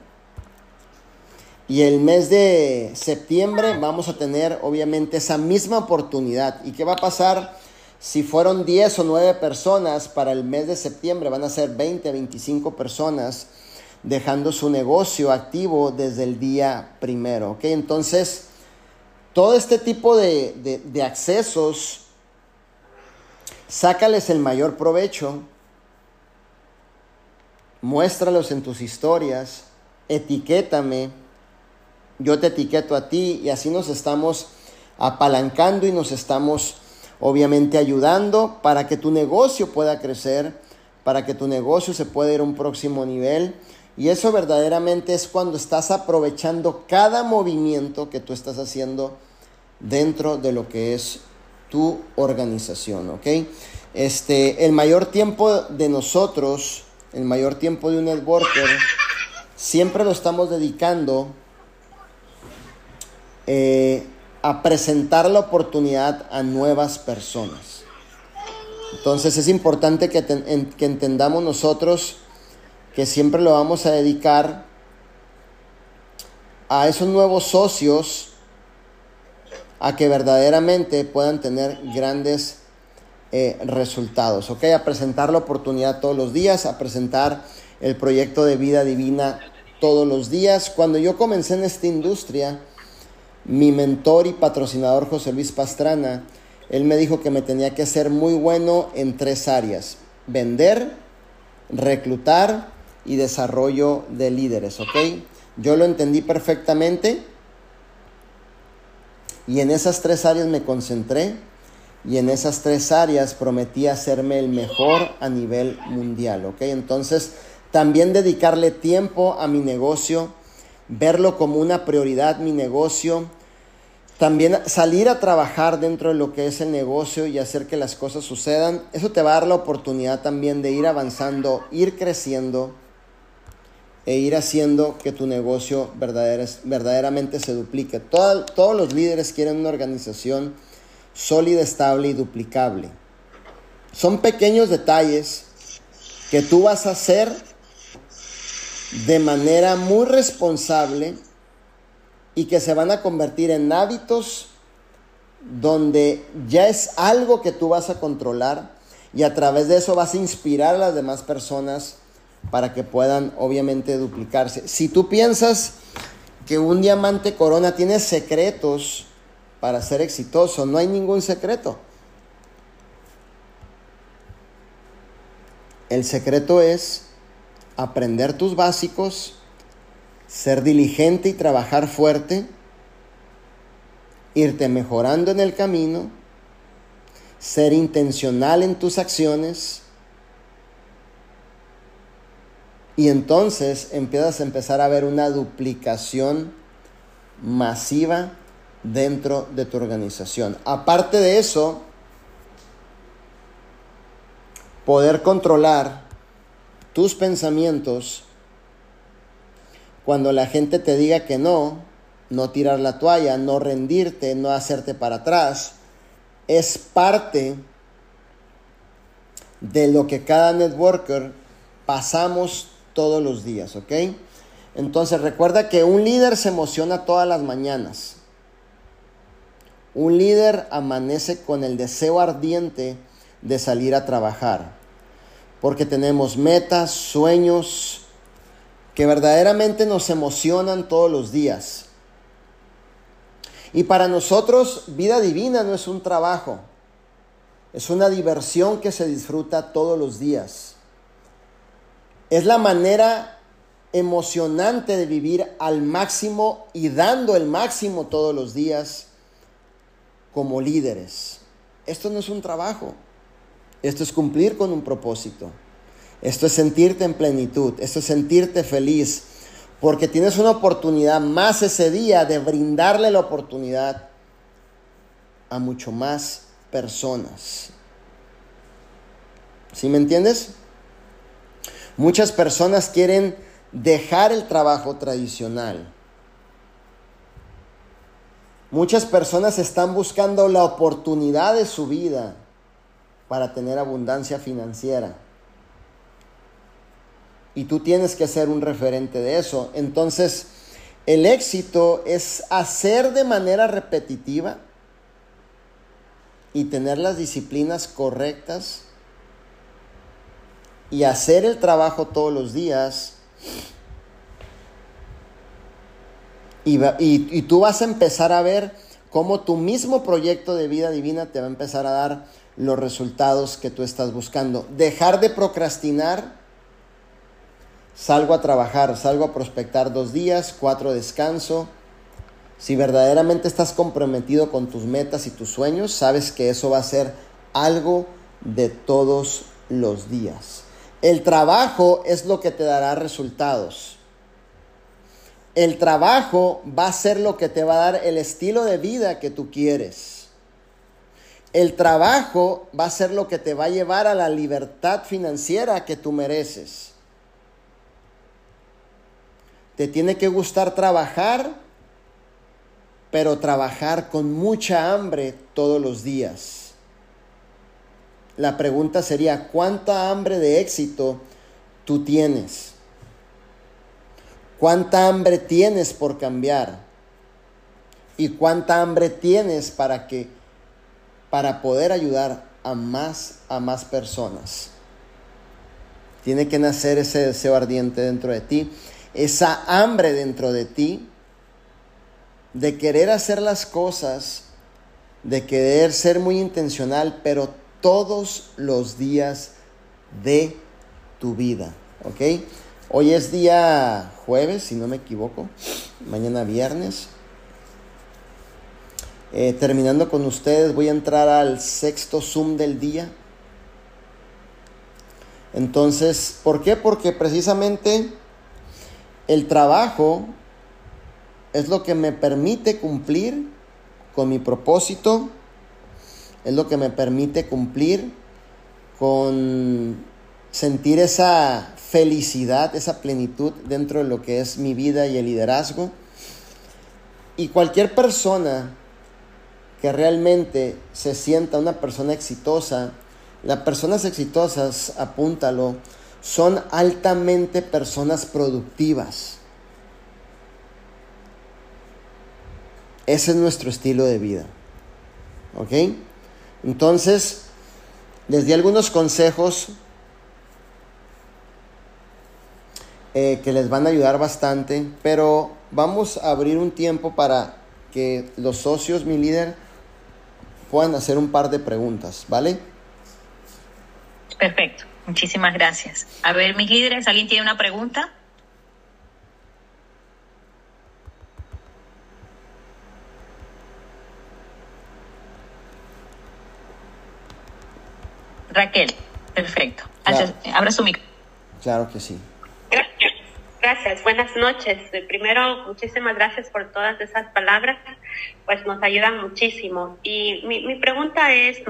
Y el mes de septiembre vamos a tener obviamente esa misma oportunidad. ¿Y qué va a pasar? Si fueron 10 o 9 personas para el mes de septiembre, van a ser 20, 25 personas dejando su negocio activo desde el día primero. ¿ok? Entonces, todo este tipo de, de accesos, sácales el mayor provecho, muéstralos en tus historias, etiquétame yo te etiqueto a ti y así nos estamos apalancando y nos estamos obviamente ayudando para que tu negocio pueda crecer, para que tu negocio se pueda ir a un próximo nivel. Y eso verdaderamente es cuando estás aprovechando cada movimiento que tú estás haciendo dentro de lo que es tu organización, ¿ok? Este, el mayor tiempo de nosotros, el mayor tiempo de un networker, siempre lo estamos dedicando eh, a presentar la oportunidad a nuevas personas. Entonces es importante que, que entendamos nosotros que siempre lo vamos a dedicar a esos nuevos socios a que verdaderamente puedan tener grandes eh, resultados, ¿ok? A presentar la oportunidad todos los días, a presentar el proyecto de vida divina todos los días. Cuando yo comencé en esta industria, mi mentor y patrocinador José Luis Pastrana, él me dijo que me tenía que ser muy bueno en tres áreas, vender, reclutar y desarrollo de líderes, ¿ok? Yo lo entendí perfectamente y en esas tres áreas me concentré y en esas tres áreas prometí hacerme el mejor a nivel mundial, ¿ok? Entonces, también dedicarle tiempo a mi negocio, verlo como una prioridad mi negocio, también salir a trabajar dentro de lo que es el negocio y hacer que las cosas sucedan, eso te va a dar la oportunidad también de ir avanzando, ir creciendo e ir haciendo que tu negocio verdaderamente se duplique. todos los líderes quieren una organización sólida, estable y duplicable. Son pequeños detalles que tú vas a hacer de manera muy responsable y que se van a convertir en hábitos donde ya es algo que tú vas a controlar y a través de eso vas a inspirar a las demás personas para que puedan obviamente duplicarse. Si tú piensas que un diamante corona tiene secretos para ser exitoso, no hay ningún secreto. El secreto es aprender tus básicos, ser diligente y trabajar fuerte, irte mejorando en el camino, ser intencional en tus acciones y entonces empiezas a empezar a ver una duplicación masiva dentro de tu organización. Aparte de eso, poder controlar tus pensamientos, cuando la gente te diga que no, no tirar la toalla, no rendirte, no hacerte para atrás, es parte de lo que cada networker pasamos todos los días, ¿ok? Entonces recuerda que un líder se emociona todas las mañanas. Un líder amanece con el deseo ardiente de salir a trabajar porque tenemos metas, sueños que verdaderamente nos emocionan todos los días. Y para nosotros vida divina no es un trabajo, es una diversión que se disfruta todos los días. Es la manera emocionante de vivir al máximo y dando el máximo todos los días como líderes. Esto no es un trabajo, esto es cumplir con un propósito, esto es sentirte en plenitud, esto es sentirte feliz, porque tienes una oportunidad más ese día de brindarle la oportunidad a mucho más personas. ¿Sí me entiendes? Muchas personas quieren dejar el trabajo tradicional. Muchas personas están buscando la oportunidad de su vida para tener abundancia financiera. Y tú tienes que ser un referente de eso. Entonces, el éxito es hacer de manera repetitiva y tener las disciplinas correctas y hacer el trabajo todos los días. Y, y, tú vas a empezar a ver cómo tu mismo proyecto de vida divina te va a empezar a dar los resultados que tú estás buscando. Dejar de procrastinar Salgo a trabajar, salgo a prospectar dos días, cuatro descanso. Si verdaderamente estás comprometido con tus metas y tus sueños, sabes que eso va a ser algo de todos los días. El trabajo es lo que te dará resultados. El trabajo va a ser lo que te va a dar el estilo de vida que tú quieres. El trabajo va a ser lo que te va a llevar a la libertad financiera que tú mereces. Te tiene que gustar trabajar, pero trabajar con mucha hambre todos los días. La pregunta sería, ¿cuánta hambre de éxito tú tienes? ¿Cuánta hambre tienes por cambiar? ¿Y cuánta hambre tienes para que para poder ayudar a más a más personas? Tiene que nacer ese deseo ardiente dentro de ti esa hambre dentro de ti de querer hacer las cosas, de querer ser muy intencional, pero todos los días de tu vida, ¿ok? Hoy es día jueves, si no me equivoco, mañana viernes. Eh, terminando con ustedes, voy a entrar al sexto Zoom del día. Entonces, ¿por qué? Porque precisamente el trabajo es lo que me permite cumplir con mi propósito, es lo que me permite cumplir con sentir esa felicidad, esa plenitud dentro de lo que es mi vida y el liderazgo. Y cualquier persona que realmente se sienta una persona exitosa, las personas exitosas, apúntalo, son altamente personas productivas. Ese es nuestro estilo de vida. ¿Ok? Entonces, les di algunos consejos eh, que les van a ayudar bastante, pero vamos a abrir un tiempo para que los socios, mi líder, puedan hacer un par de preguntas, ¿vale? Perfecto. Muchísimas gracias. A ver, mis líderes, ¿alguien tiene una pregunta? Raquel, perfecto. Abra su micrófono. Claro que sí. Gracias. Gracias, buenas noches. Primero, muchísimas gracias por todas esas palabras, pues nos ayudan muchísimo. Y mi, mi pregunta es,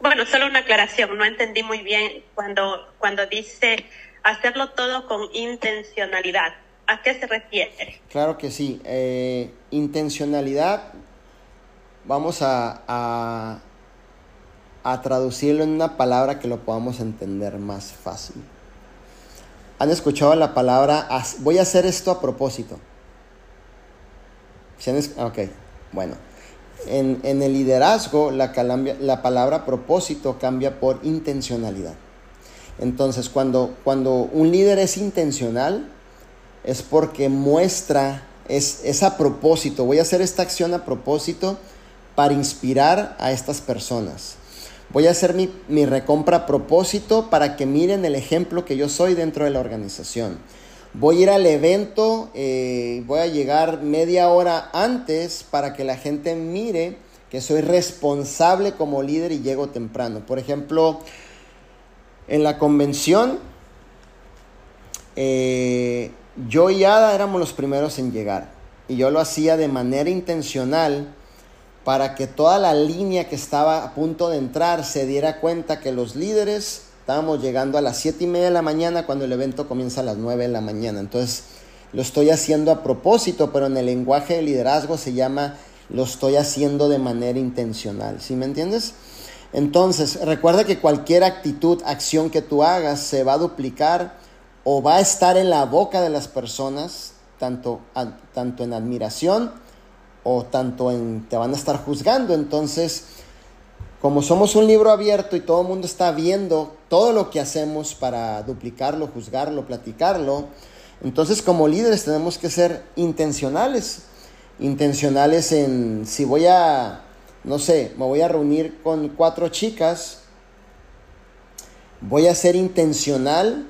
bueno, solo una aclaración, no entendí muy bien cuando, cuando dice hacerlo todo con intencionalidad. ¿A qué se refiere? Claro que sí. Eh, intencionalidad, vamos a, a, a, traducirlo en una palabra que lo podamos entender más fácil. ¿Han escuchado la palabra, voy a hacer esto a propósito? Ok, bueno. En, el liderazgo la, la, palabra propósito cambia por intencionalidad. Entonces, cuando, cuando un líder es intencional, es porque muestra es, es a propósito, voy a hacer esta acción a propósito para inspirar a estas personas. Voy a hacer mi, mi, recompra a propósito para que miren el ejemplo que yo soy dentro de la organización. Voy a ir al evento, eh, voy a llegar media hora antes para que la gente mire que soy responsable como líder y llego temprano. Por ejemplo, en la convención, eh, yo y Ada éramos los primeros en llegar. Y yo lo hacía de manera intencional para que toda la línea que estaba a punto de entrar se diera cuenta que los líderes estábamos llegando a las 7 y media de la mañana cuando el evento comienza a las 9 de la mañana. Entonces lo estoy haciendo a propósito, pero en el lenguaje de liderazgo se llama lo estoy haciendo de manera intencional. ¿Sí me entiendes? Entonces, recuerda que cualquier actitud, acción que tú hagas se va a duplicar o va a estar en la boca de las personas, tanto, tanto en admiración o tanto en te van a estar juzgando. Entonces, como somos un libro abierto y todo el mundo está viendo todo lo que hacemos para duplicarlo, juzgarlo, platicarlo, entonces como líderes tenemos que ser intencionales. Intencionales en si voy a, no sé, me voy a reunir con cuatro chicas, voy a ser intencional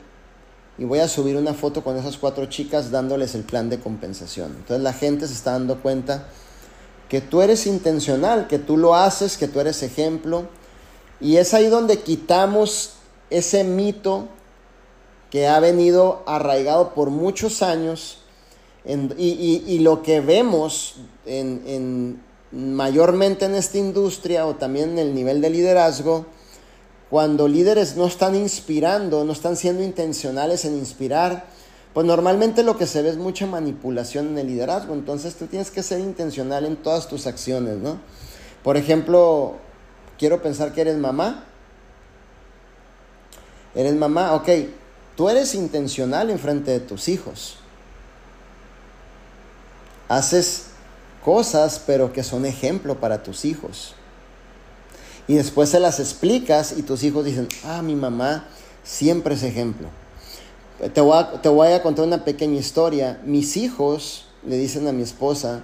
y voy a subir una foto con esas cuatro chicas dándoles el plan de compensación. Entonces la gente se está dando cuenta que tú eres intencional, que tú lo haces, que tú eres ejemplo. Y es ahí donde quitamos ese mito que ha venido arraigado por muchos años y, lo que vemos en, mayormente en esta industria o también en el nivel de liderazgo, cuando líderes no están inspirando, no están siendo intencionales en inspirar, pues normalmente lo que se ve es mucha manipulación en el liderazgo, entonces tú tienes que ser intencional en todas tus acciones, ¿no? Por ejemplo, quiero pensar que eres mamá. Eres mamá, ok, tú eres intencional en frente de tus hijos. Haces cosas, pero que son ejemplo para tus hijos. Y después se las explicas y tus hijos dicen, ah, mi mamá siempre es ejemplo. Te voy, a, contar una pequeña historia. Mis hijos le dicen a mi esposa,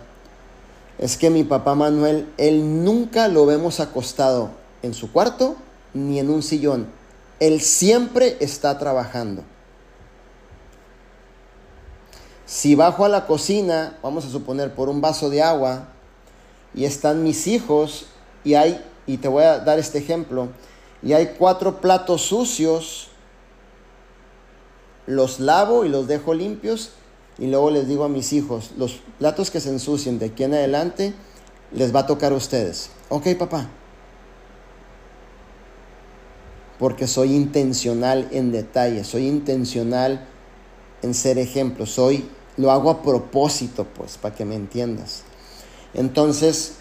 es que mi papá Manuel, él nunca lo vemos acostado en su cuarto ni en un sillón. Él siempre está trabajando. Si bajo a la cocina, vamos a suponer por un vaso de agua, y están mis hijos, y hay, y te voy a dar este ejemplo, y hay cuatro platos sucios, los lavo y los dejo limpios y luego les digo a mis hijos, los platos que se ensucien de aquí en adelante les va a tocar a ustedes. Ok, papá. Porque soy intencional en detalle, soy intencional en ser ejemplo, soy lo hago a propósito, pues, para que me entiendas. Entonces,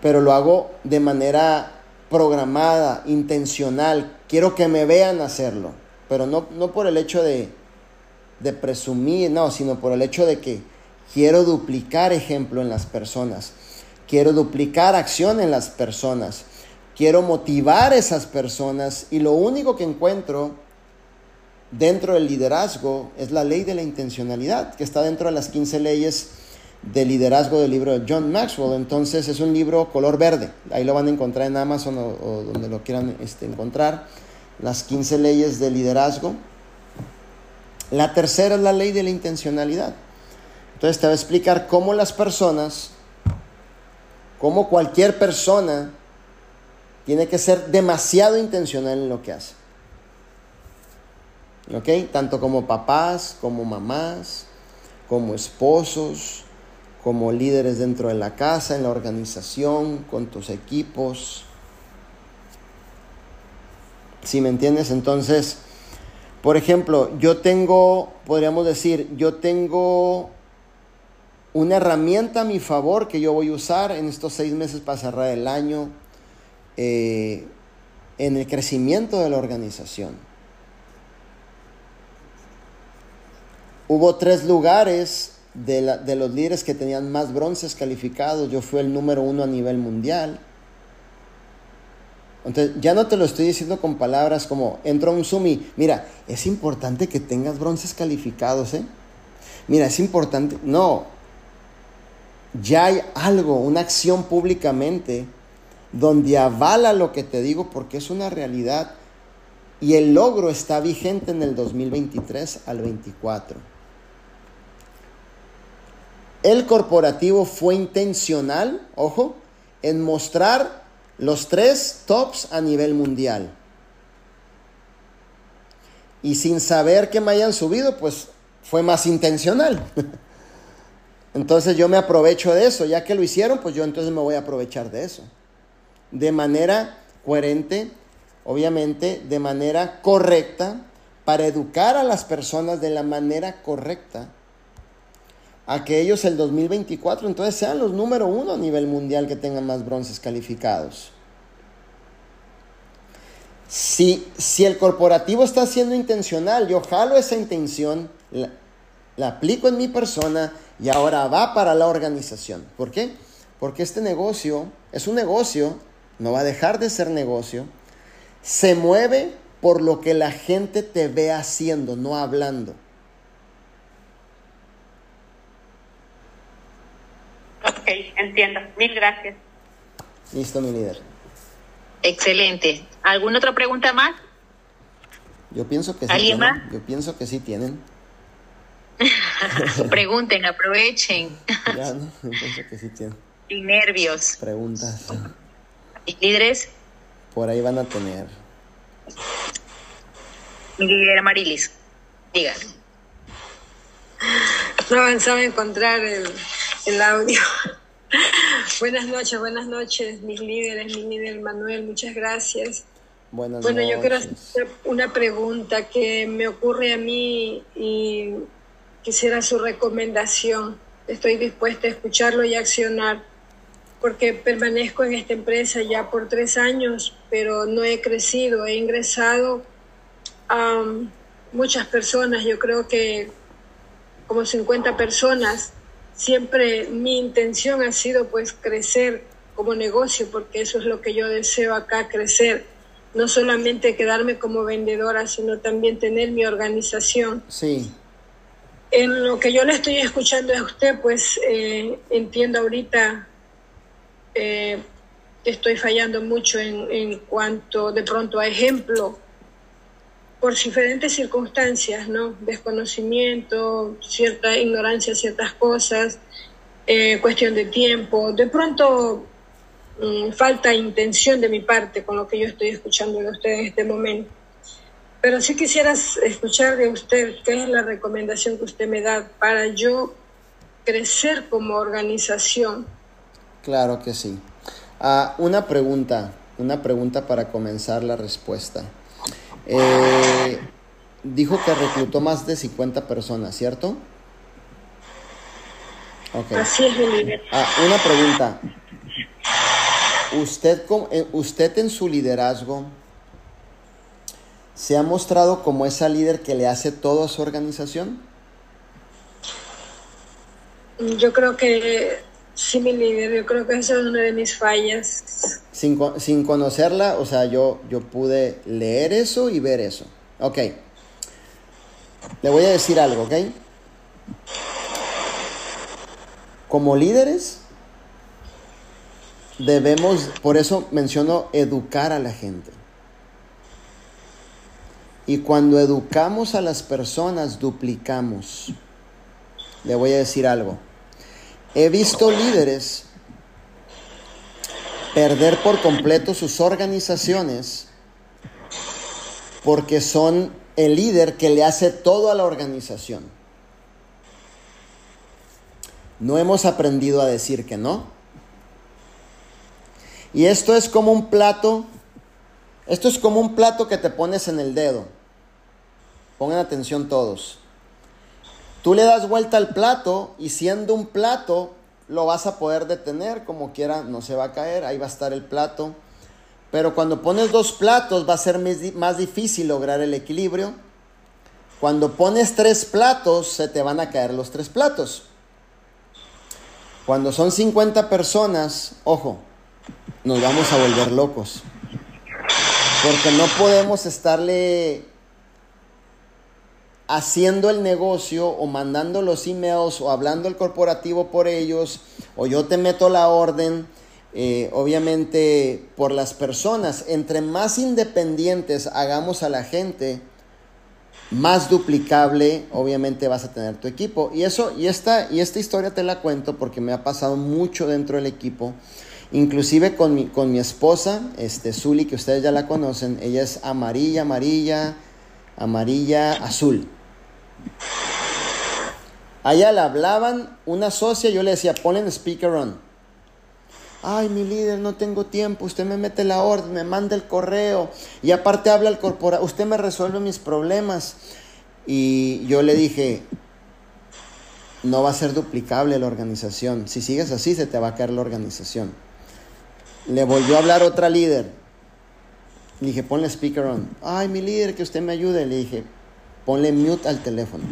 pero lo hago de manera programada, intencional, quiero que me vean hacerlo pero no, no por el hecho de, de presumir, no, sino por el hecho de que quiero duplicar ejemplo en las personas, quiero duplicar acción en las personas, quiero motivar esas personas y lo único que encuentro dentro del liderazgo es la ley de la intencionalidad, que está dentro de las 15 leyes de liderazgo del libro de John Maxwell. Entonces es un libro color verde, ahí lo van a encontrar en Amazon o, donde lo quieran este, encontrar las 15 leyes de liderazgo. La tercera es la ley de la intencionalidad. Entonces te voy a explicar cómo las personas, cómo cualquier persona tiene que ser demasiado intencional en lo que hace. ¿Ok? Tanto como papás, como mamás, como esposos, como líderes dentro de la casa, en la organización, con tus equipos, si me entiendes? Entonces, por ejemplo, yo tengo, podríamos decir, yo tengo una herramienta a mi favor que yo voy a usar en estos seis meses para cerrar el año eh, en el crecimiento de la organización. Hubo tres lugares de, de los líderes que tenían más bronces calificados. Yo fui el número uno a nivel mundial. Entonces, ya no te lo estoy diciendo con palabras como entro a un Zoom y, mira, es importante que tengas bronces calificados, ¿eh? Mira, es importante. No, ya hay algo, una acción públicamente donde avala lo que te digo porque es una realidad y el logro está vigente en el 2023 al 24. El corporativo fue intencional, ojo, en mostrar los tres tops a nivel mundial. Y sin saber que me hayan subido, pues fue más intencional. [LAUGHS] Entonces yo me aprovecho de eso, ya que lo hicieron, pues yo entonces me voy a aprovechar de eso. De manera coherente, obviamente, de manera correcta, para educar a las personas de la manera correcta, a que ellos el 2024 entonces sean los número uno a nivel mundial que tengan más bronces calificados. Si, si el corporativo está siendo intencional, yo jalo esa intención, la, la aplico en mi persona y ahora va para la organización. ¿Por qué? Porque este negocio es un negocio, no va a dejar de ser negocio, se mueve por lo que la gente te ve haciendo, no hablando. Ok, entiendo. Mil gracias. Listo, mi líder. Excelente. ¿Alguna otra pregunta más? Yo pienso que sí. ¿Alguien tienen. más? Yo pienso que sí tienen. [LAUGHS] Pregunten, aprovechen. [LAUGHS] Ya, ¿no? Yo pienso que sí tienen. Sin nervios. Preguntas. ¿Y líderes? Por ahí van a tener. Mi líder Marilis. Diga. No avanzaba a encontrar el, el audio. [LAUGHS] buenas noches, buenas noches, mis líderes, mi líder Manuel, muchas gracias. Buenas Bueno, noches. yo quiero hacer una pregunta que me ocurre a mí y quisiera su recomendación. Estoy dispuesta a escucharlo y accionar porque permanezco en esta empresa ya por tres años, pero no he crecido, he ingresado a muchas personas, yo creo que como 50 personas. Siempre mi intención ha sido pues crecer como negocio, porque eso es lo que yo deseo acá, crecer. No solamente quedarme como vendedora, sino también tener mi organización. Sí, En lo que yo le estoy escuchando a usted, pues eh, entiendo ahorita eh, que estoy fallando mucho en, en cuanto de pronto a ejemplo por diferentes circunstancias, ¿no? Desconocimiento, cierta ignorancia, ciertas cosas, eh, cuestión de tiempo, de pronto mm, falta intención de mi parte con lo que yo estoy escuchando de usted en este momento. Pero sí quisiera escuchar de usted qué es la recomendación que usted me da para yo crecer como organización. claro que sí. Ah, una pregunta, una pregunta para comenzar la respuesta. Eh, dijo que reclutó más de 50 personas, ¿cierto? Así es líder. Ah, una pregunta. ¿Usted, eh, ¿Usted en su liderazgo se ha mostrado como esa líder que le hace todo a su organización? Yo creo que sí, mi líder, yo creo que esa es una de mis fallas. Sin, sin conocerla, o sea, yo, yo pude leer eso y ver eso. Ok. Le voy a decir algo, ¿ok? Como líderes, debemos, por eso menciono educar a la gente. Y cuando educamos a las personas, duplicamos. Le voy a decir algo. He visto líderes perder por completo sus organizaciones porque son el líder que le hace todo a la organización. No hemos aprendido a decir que no. Y esto es como un plato, esto es como un plato que te pones en el dedo. Pongan atención todos. Tú le das vuelta al plato y siendo un plato lo vas a poder detener como quiera, no se va a caer, ahí va a estar el plato. Pero cuando pones dos platos va a ser más di- más difícil lograr el equilibrio. Cuando pones tres platos se te van a caer los tres platos. Cuando son 50 personas, ojo, nos vamos a volver locos. Porque no podemos estarle haciendo el negocio o mandando los emails o hablando el corporativo por ellos o yo te meto la orden, eh, obviamente por las personas. Entre más independientes hagamos a la gente, más duplicable obviamente vas a tener tu equipo. Y eso, y esta, y esta historia te la cuento porque me ha pasado mucho dentro del equipo. Inclusive con mi, con mi esposa, este Zuli, que ustedes ya la conocen, ella es amarilla, amarilla, amarilla, azul. A ella le hablaban una socia, yo le decía, ponen speaker on. Ay, mi líder, no tengo tiempo, usted me mete la orden, me manda el correo y aparte habla el corporativo, usted me resuelve mis problemas. Y yo le dije, no va a ser duplicable la organización. Si sigues así, se te va a caer la organización. Le volvió a hablar otra líder. Le dije, ponle speaker on. Ay, mi líder, que usted me ayude. Le dije, ponle mute al teléfono.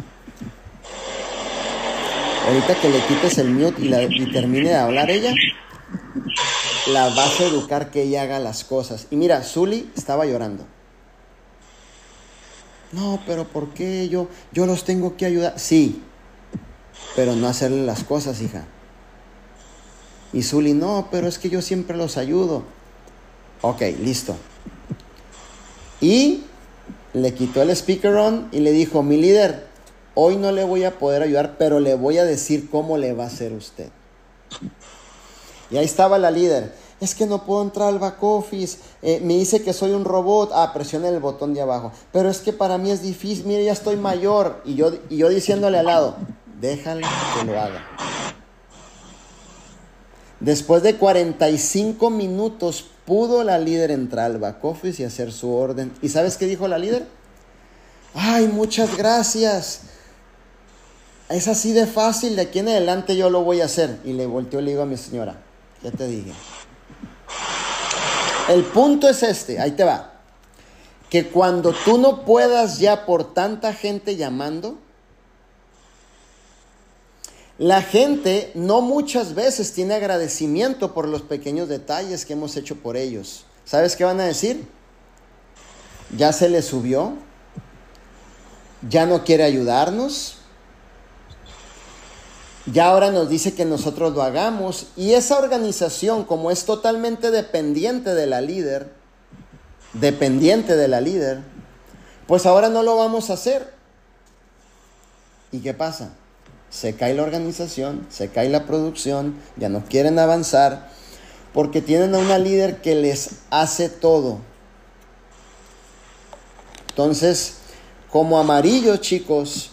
Ahorita que le quites el mute y, termine de hablar ella, la vas a educar que ella haga las cosas. Y mira, Zully estaba llorando. No, pero ¿por qué yo, yo los tengo que ayudar? Sí, pero no hacerle las cosas, hija. Y Zully, no, pero es que yo siempre los ayudo. Ok, listo. Y le quitó el speaker on y le dijo, mi líder, hoy no le voy a poder ayudar, pero le voy a decir cómo le va a hacer usted. Y ahí estaba la líder. Es que no puedo entrar al back office. Eh, me dice que soy un robot. Ah, presione el botón de abajo. Pero es que para mí es difícil. Mire, ya estoy mayor. Y yo, y yo diciéndole al lado, déjale que lo haga. Después de 45 minutos pudo la líder entrar al back office y hacer su orden. ¿Y sabes qué dijo la líder? Ay, muchas gracias. Es así de fácil, de aquí en adelante yo lo voy a hacer. Y le volteó y le digo a mi señora, ya te dije. El punto es este, ahí te va. Que cuando tú no puedas ya por tanta gente llamando, la gente no muchas veces tiene agradecimiento por los pequeños detalles que hemos hecho por ellos. ¿Sabes qué van a decir? Ya se le subió, ya no quiere ayudarnos, ya ahora nos dice que nosotros lo hagamos y esa organización como es totalmente dependiente de la líder, dependiente de la líder, pues ahora no lo vamos a hacer. ¿Y qué pasa? Se cae la organización, se cae la producción, ya no quieren avanzar porque tienen a una líder que les hace todo. Entonces, como amarillos chicos,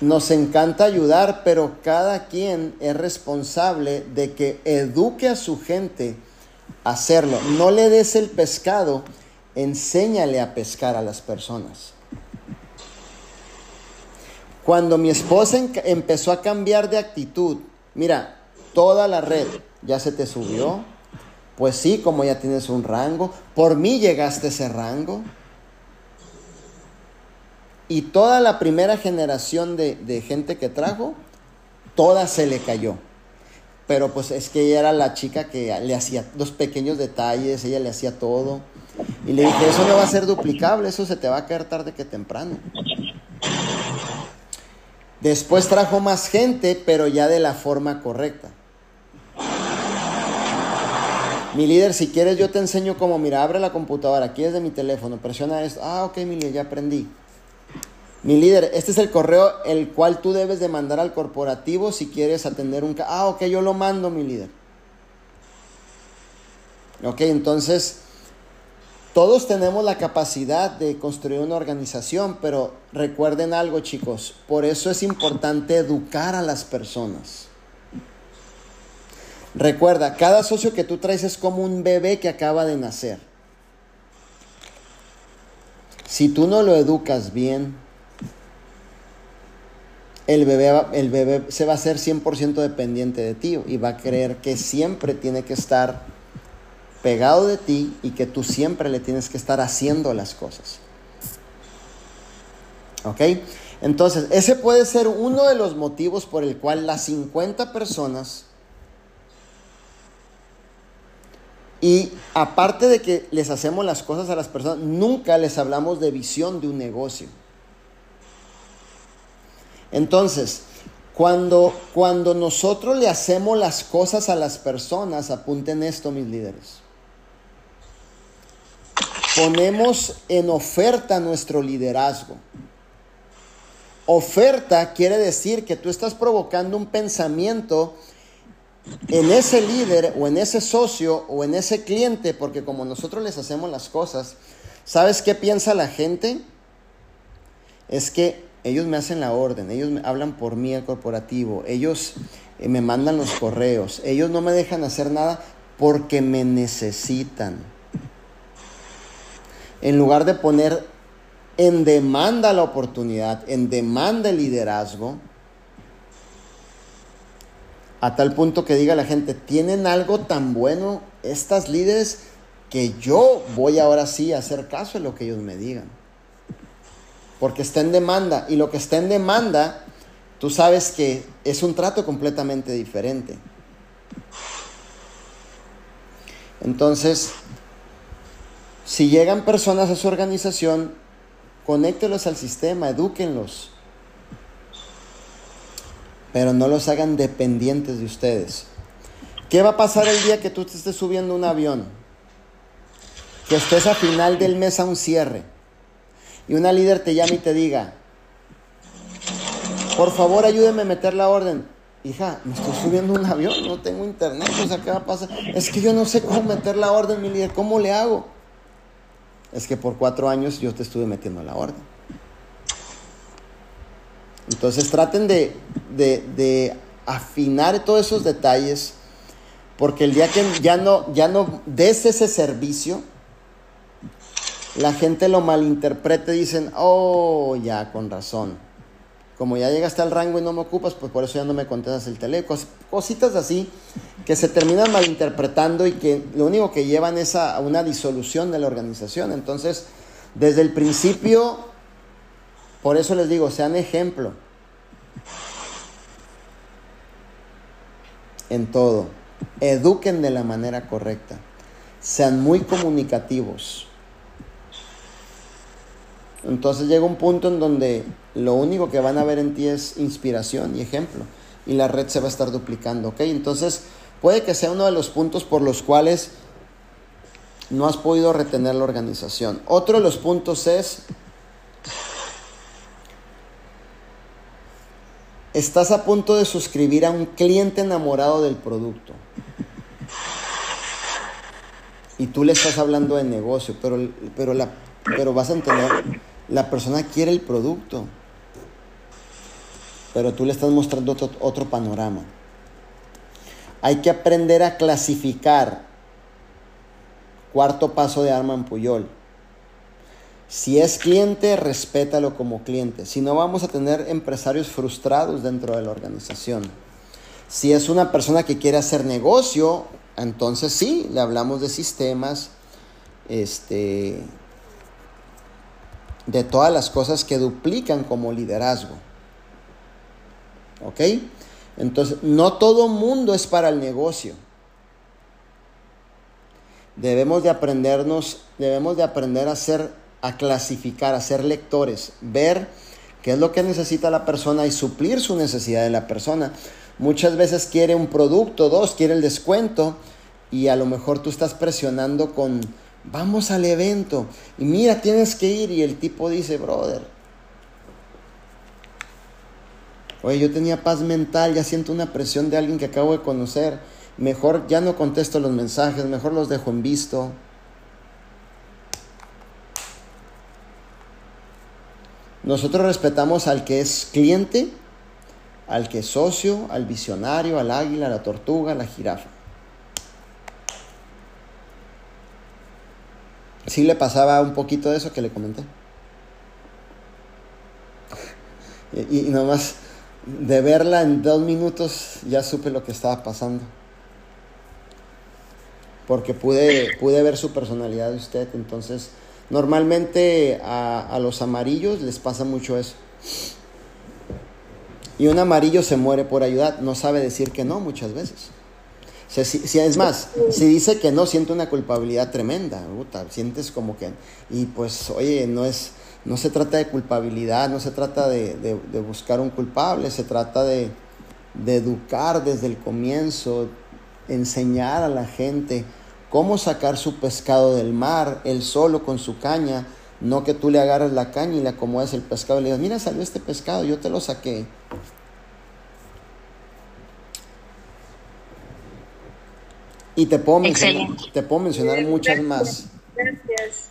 nos encanta ayudar, pero cada quien es responsable de que eduque a su gente a hacerlo. No le des el pescado, enséñale a pescar a las personas. Cuando mi esposa empezó a cambiar de actitud, mira, toda la red ya se te subió. Pues sí, como ya tienes un rango, por mí llegaste a ese rango. Y toda la primera generación de, gente que trajo, toda se le cayó. Pero pues es que ella era la chica que le hacía los pequeños detalles, ella le hacía todo. Y le dije, eso no va a ser duplicable, eso se te va a caer tarde que temprano. Después trajo más gente, pero ya de la forma correcta. Mi líder, si quieres yo te enseño cómo, mira, abre la computadora, aquí es de mi teléfono, presiona esto. Ah, ok, mi líder, ya aprendí. Mi líder, este es el correo el cual tú debes de mandar al corporativo si quieres atender un... Ah, ok, yo lo mando, mi líder. Ok, entonces, todos tenemos la capacidad de construir una organización, pero recuerden algo, chicos, por eso es importante educar a las personas. Recuerda, cada socio que tú traes es como un bebé que acaba de nacer. Si tú no lo educas bien, el bebé, el bebé se va a hacer 100% dependiente de ti y va a creer que siempre tiene que estar pegado de ti y que tú siempre le tienes que estar haciendo las cosas. ¿Ok? Entonces, ese puede ser uno de los motivos por el cual las 50 personas, y aparte de que les hacemos las cosas a las personas, nunca les hablamos de visión de un negocio. Entonces, cuando, cuando nosotros le hacemos las cosas a las personas, apunten esto mis líderes, ponemos en oferta nuestro liderazgo. Oferta quiere decir que tú estás provocando un pensamiento en ese líder o en ese socio o en ese cliente, porque como nosotros les hacemos las cosas, ¿sabes qué piensa la gente? Es que ellos me hacen la orden, ellos me hablan por mí al corporativo, ellos eh, me mandan los correos, ellos no me dejan hacer nada porque me necesitan. En lugar de poner en demanda la oportunidad, en demanda el liderazgo, a tal punto que diga la gente, tienen algo tan bueno estas líderes que yo voy ahora sí a hacer caso de lo que ellos me digan. Porque está en demanda y lo que está en demanda, tú sabes que es un trato completamente diferente. Entonces, si llegan personas a su organización, conéctelos al sistema, edúquenlos pero no los hagan dependientes de ustedes. ¿Qué va a pasar el día que tú te estés subiendo un avión? Que estés a final del mes a un cierre y una líder te llame y te diga, por favor ayúdeme a meter la orden. Hija, me estoy subiendo un avión, no tengo internet, o sea, ¿qué va a pasar? Es que yo no sé cómo meter la orden, mi líder, ¿cómo le hago? Es que por cuatro años yo te estuve metiendo la orden. Entonces traten de, afinar todos esos detalles, porque el día que ya no, ya no des ese servicio, la gente lo malinterprete dicen, oh, ya, con razón. Como ya llegaste al rango y no me ocupas, pues por eso ya no me contestas el teléfono. Cositas así que se terminan malinterpretando y que lo único que llevan es a una disolución de la organización. Entonces, desde el principio por eso les digo, sean ejemplo. En todo. Eduquen de la manera correcta. Sean muy comunicativos. Entonces llega un punto en donde lo único que van a ver en ti es inspiración y ejemplo. Y la red se va a estar duplicando, ¿ok? Entonces puede que sea uno de los puntos por los cuales no has podido retener la organización. Otro de los puntos es estás a punto de suscribir a un cliente enamorado del producto. Y tú le estás hablando de negocio, pero, pero, la, pero vas a entender, la persona quiere el producto, pero tú le estás mostrando otro, otro panorama. Hay que aprender a clasificar. Cuarto paso de Arman Puyol si es cliente, respétalo como cliente. Si no, vamos a tener empresarios frustrados dentro de la organización. Si es una persona que quiere hacer negocio, entonces sí, le hablamos de sistemas, este, de todas las cosas que duplican como liderazgo. ¿Ok? Entonces, no todo mundo es para el negocio. Debemos de aprendernos, debemos de aprender a ser a clasificar, a ser lectores, ver qué es lo que necesita la persona y suplir su necesidad de la persona. Muchas veces quiere un producto, dos, quiere el descuento y a lo mejor tú estás presionando con, vamos al evento y mira, tienes que ir y el tipo dice, brother, oye, yo tenía paz mental, ya siento una presión de alguien que acabo de conocer, mejor ya no contesto los mensajes, mejor los dejo en visto. Nosotros respetamos al que es cliente, al que es socio, al visionario, al águila, a la tortuga, a la jirafa. Sí le pasaba un poquito de eso que le comenté. Y, nomás de verla en dos minutos ya supe lo que estaba pasando. Porque pude, pude ver su personalidad usted, entonces Normalmente a, los amarillos les pasa mucho eso. Y un amarillo se muere por ayudar, no sabe decir que no muchas veces. Si, es más, si dice que no, siente una culpabilidad tremenda, sientes como que, y pues, oye, no es, no se trata de culpabilidad, no se trata de, de, buscar un culpable, se trata de, de educar desde el comienzo, enseñar a la gente cómo sacar su pescado del mar, él solo con su caña, no que tú le agarres la caña y le acomodes el pescado y le digas, mira, salió este pescado, yo te lo saqué. Y te puedo mencionar, te puedo mencionar muchas más. Gracias.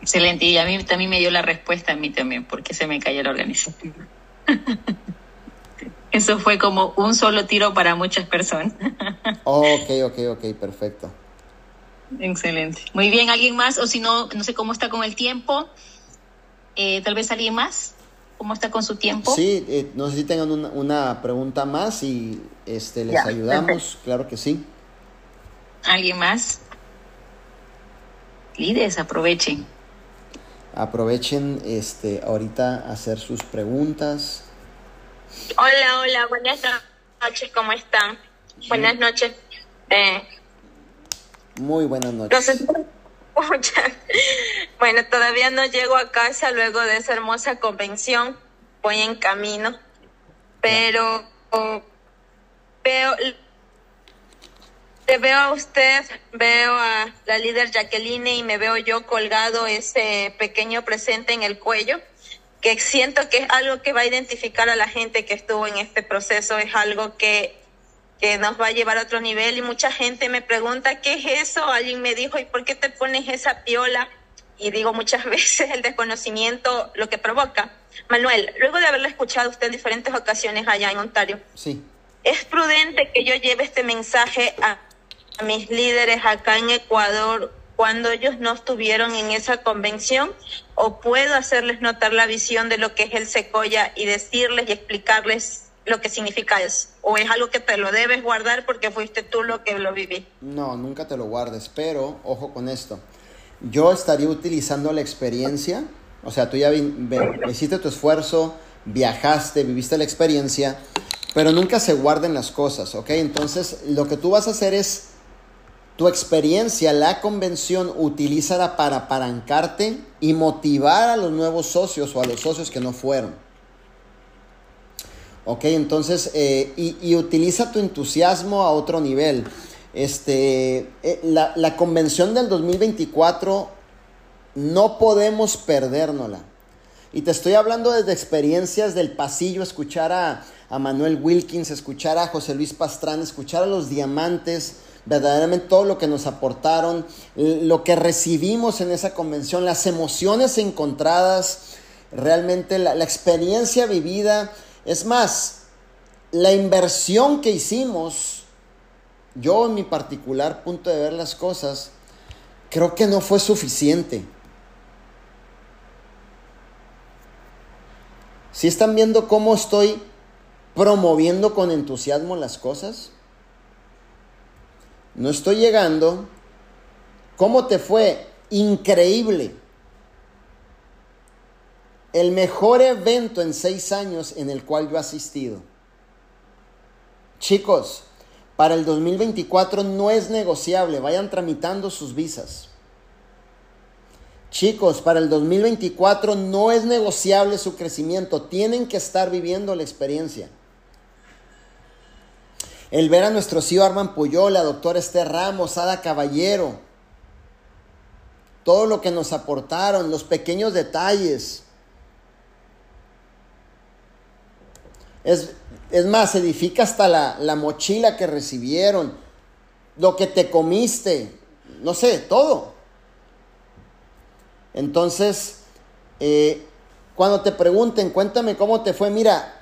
Excelente, y a mí también me dio la respuesta a mí también, porque se me cayó la organización. [LAUGHS] Eso fue como un solo tiro para muchas personas. [LAUGHS] ok, ok, ok, perfecto. Excelente. Muy bien, ¿alguien más? O si no, no sé cómo está con el tiempo. Eh, Tal vez alguien más. ¿Cómo está con su tiempo? Sí, eh, no sé si tengan una, pregunta más y este, les ayudamos. Claro que sí. ¿Alguien más? Líderes, aprovechen. Aprovechen este, ahorita hacer sus preguntas. Hola, hola, buenas noches, ¿cómo están? Buenas noches. Eh, Muy buenas noches. Bueno, todavía no llego a casa luego de esa hermosa convención, voy en camino, pero veo, le veo a usted, veo a la líder Jacqueline y me veo yo colgado ese pequeño presente en el cuello que siento que es algo que va a identificar a la gente que estuvo en este proceso, es algo que, que nos va a llevar a otro nivel y mucha gente me pregunta, ¿qué es eso? Alguien me dijo, ¿y por qué te pones esa piola? Y digo muchas [LAUGHS] veces el desconocimiento lo que provoca. Manuel, luego de haberlo escuchado usted en diferentes ocasiones allá en Ontario, sí. es prudente que yo lleve este mensaje a, a mis líderes acá en Ecuador cuando ellos no estuvieron en esa convención o puedo hacerles notar la visión de lo que es el secoya y decirles y explicarles lo que significa eso? ¿O es algo que te lo debes guardar porque fuiste tú lo que lo viví? No, nunca te lo guardes, pero ojo con esto. Yo estaría utilizando la experiencia, o sea, tú ya hiciste tu esfuerzo, viajaste, viviste la experiencia, pero nunca se guarden las cosas, ¿ok? Entonces, lo que tú vas a hacer es tu experiencia, la convención, utilízala para apalancarte y motivar a los nuevos socios o a los socios que no fueron. Ok, entonces, eh, y, utiliza tu entusiasmo a otro nivel. Este, eh, la, la, convención del 2024 no podemos perdérnosla. Y te estoy hablando desde experiencias del pasillo, escuchar a, a Manuel Wilkins, escuchar a José Luis Pastrán, escuchar a los diamantes, verdaderamente todo lo que nos aportaron, lo que recibimos en esa convención, las emociones encontradas, realmente la, experiencia vivida. Es más, la inversión que hicimos, yo en mi particular punto de ver las cosas, creo que no fue suficiente. Si están viendo cómo estoy promoviendo con entusiasmo las cosas? no estoy llegando. ¿Cómo te fue? Increíble. El mejor evento en seis años en el cual yo he asistido. Chicos, para el 2024 no es negociable. Vayan tramitando sus visas. Chicos, para el 2024 no es negociable su crecimiento. Tienen que estar viviendo la experiencia. El ver a nuestro CEO Arman Puyola, doctor Esther Ramos, Ada Caballero, todo lo que nos aportaron, los pequeños detalles. Es, más, edifica hasta la, mochila que recibieron, lo que te comiste, no sé, todo. Entonces, eh, cuando te pregunten, cuéntame cómo te fue, mira,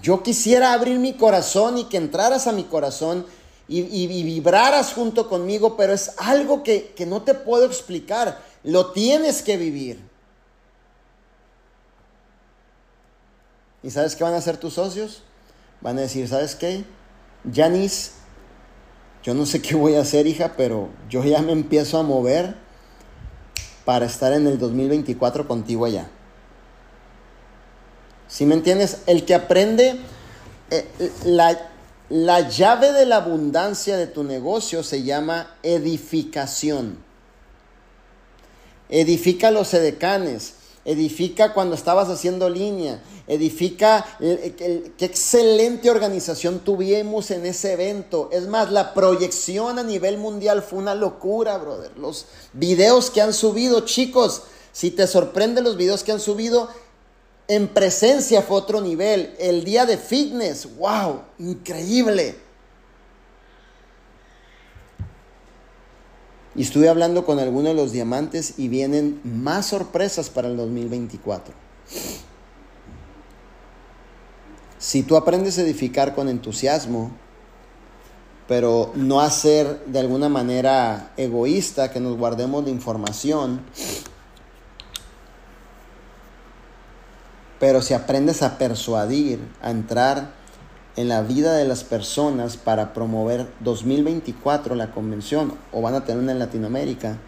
yo quisiera abrir mi corazón y que entraras a mi corazón y, vibraras junto conmigo, pero es algo que, que no te puedo explicar. Lo tienes que vivir. ¿Y sabes qué van a hacer tus socios? Van a decir, ¿sabes qué? Janice, yo no sé qué voy a hacer, hija, pero yo ya me empiezo a mover para estar en el 2024 contigo allá. Si me entiendes? El que aprende, eh, la, La llave de la abundancia de tu negocio se llama edificación. Edifica los edecanes, edifica cuando estabas haciendo línea, edifica qué excelente organización tuvimos en ese evento. Es más, la proyección a nivel mundial fue una locura, brother. Los videos que han subido, chicos, si te sorprende los videos que han subido, en presencia fue otro nivel. El día de fitness, wow, increíble. Y estuve hablando con algunos de los diamantes y vienen más sorpresas para el 2024. Si tú aprendes a edificar con entusiasmo, pero no a ser de alguna manera egoísta, que nos guardemos la información, pero si aprendes a persuadir, a entrar en la vida de las personas para promover 2024 la convención o van a tener una en Latinoamérica.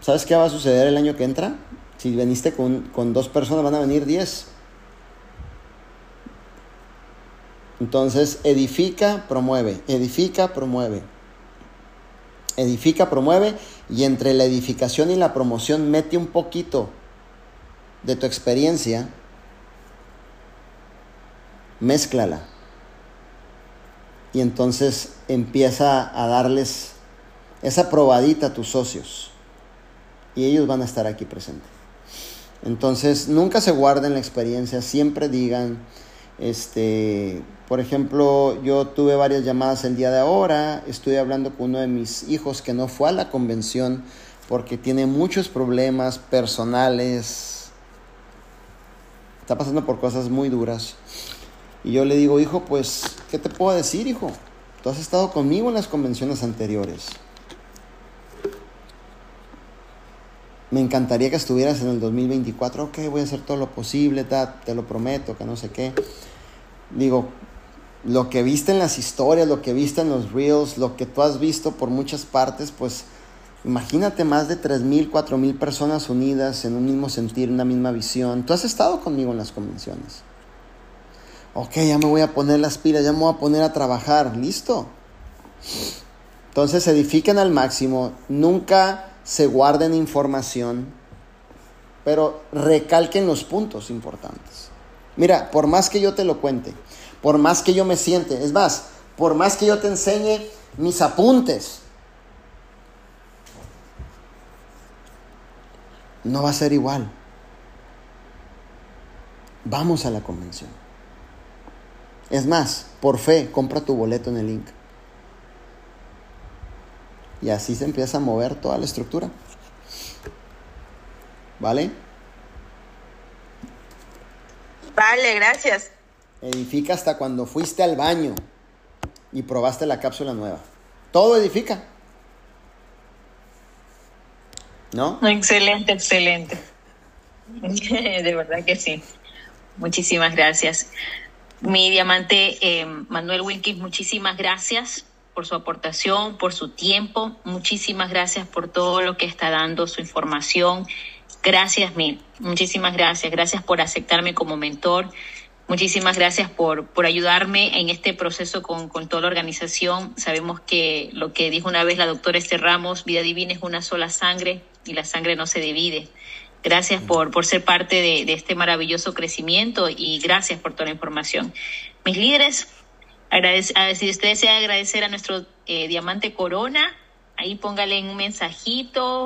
¿Sabes qué va a suceder el año que entra? Si veniste con, con dos personas van a venir 10. Entonces, edifica, promueve, edifica, promueve. Edifica, promueve y entre la edificación y la promoción mete un poquito de tu experiencia mézclala. Y entonces empieza a darles esa probadita a tus socios. Y ellos van a estar aquí presentes. Entonces, nunca se guarden la experiencia, siempre digan, este, por ejemplo, yo tuve varias llamadas el día de ahora, estoy hablando con uno de mis hijos que no fue a la convención porque tiene muchos problemas personales, está pasando por cosas muy duras. Y yo le digo, hijo, pues, ¿qué te puedo decir, hijo? Tú has estado conmigo en las convenciones anteriores. Me encantaría que estuvieras en el 2024. Ok, voy a hacer todo lo posible, te lo prometo, que no sé qué. Digo, lo que viste en las historias, lo que viste en los reels, lo que tú has visto por muchas partes, pues imagínate más de 3.000, 4.000 personas unidas en un mismo sentir, una misma visión. Tú has estado conmigo en las convenciones ok, ya me voy a poner las pilas, ya me voy a poner a trabajar, listo. Entonces edifiquen al máximo, nunca se guarden información, pero recalquen los puntos importantes. Mira, por más que yo te lo cuente, por más que yo me siente, es más, por más que yo te enseñe mis apuntes, no va a ser igual. Vamos a la convención. Es más, por fe, compra tu boleto en el link. Y así se empieza a mover toda la estructura. ¿Vale? Vale, gracias. Edifica hasta cuando fuiste al baño y probaste la cápsula nueva. Todo edifica. ¿No? Excelente, excelente. [LAUGHS] De verdad que sí. Muchísimas gracias. Mi diamante eh, Manuel Wilkins, muchísimas gracias por su aportación, por su tiempo. Muchísimas gracias por todo lo que está dando, su información. Gracias mil. Muchísimas gracias. Gracias por aceptarme como mentor. Muchísimas gracias por, por ayudarme en este proceso con, con toda la organización. Sabemos que lo que dijo una vez la doctora Esther Ramos, vida divina es una sola sangre y la sangre no se divide. Gracias por, por ser parte de, este maravilloso crecimiento y gracias por toda la información. Mis líderes, si usted desea agradecer a nuestro eh, diamante Corona, ahí póngale un mensajito.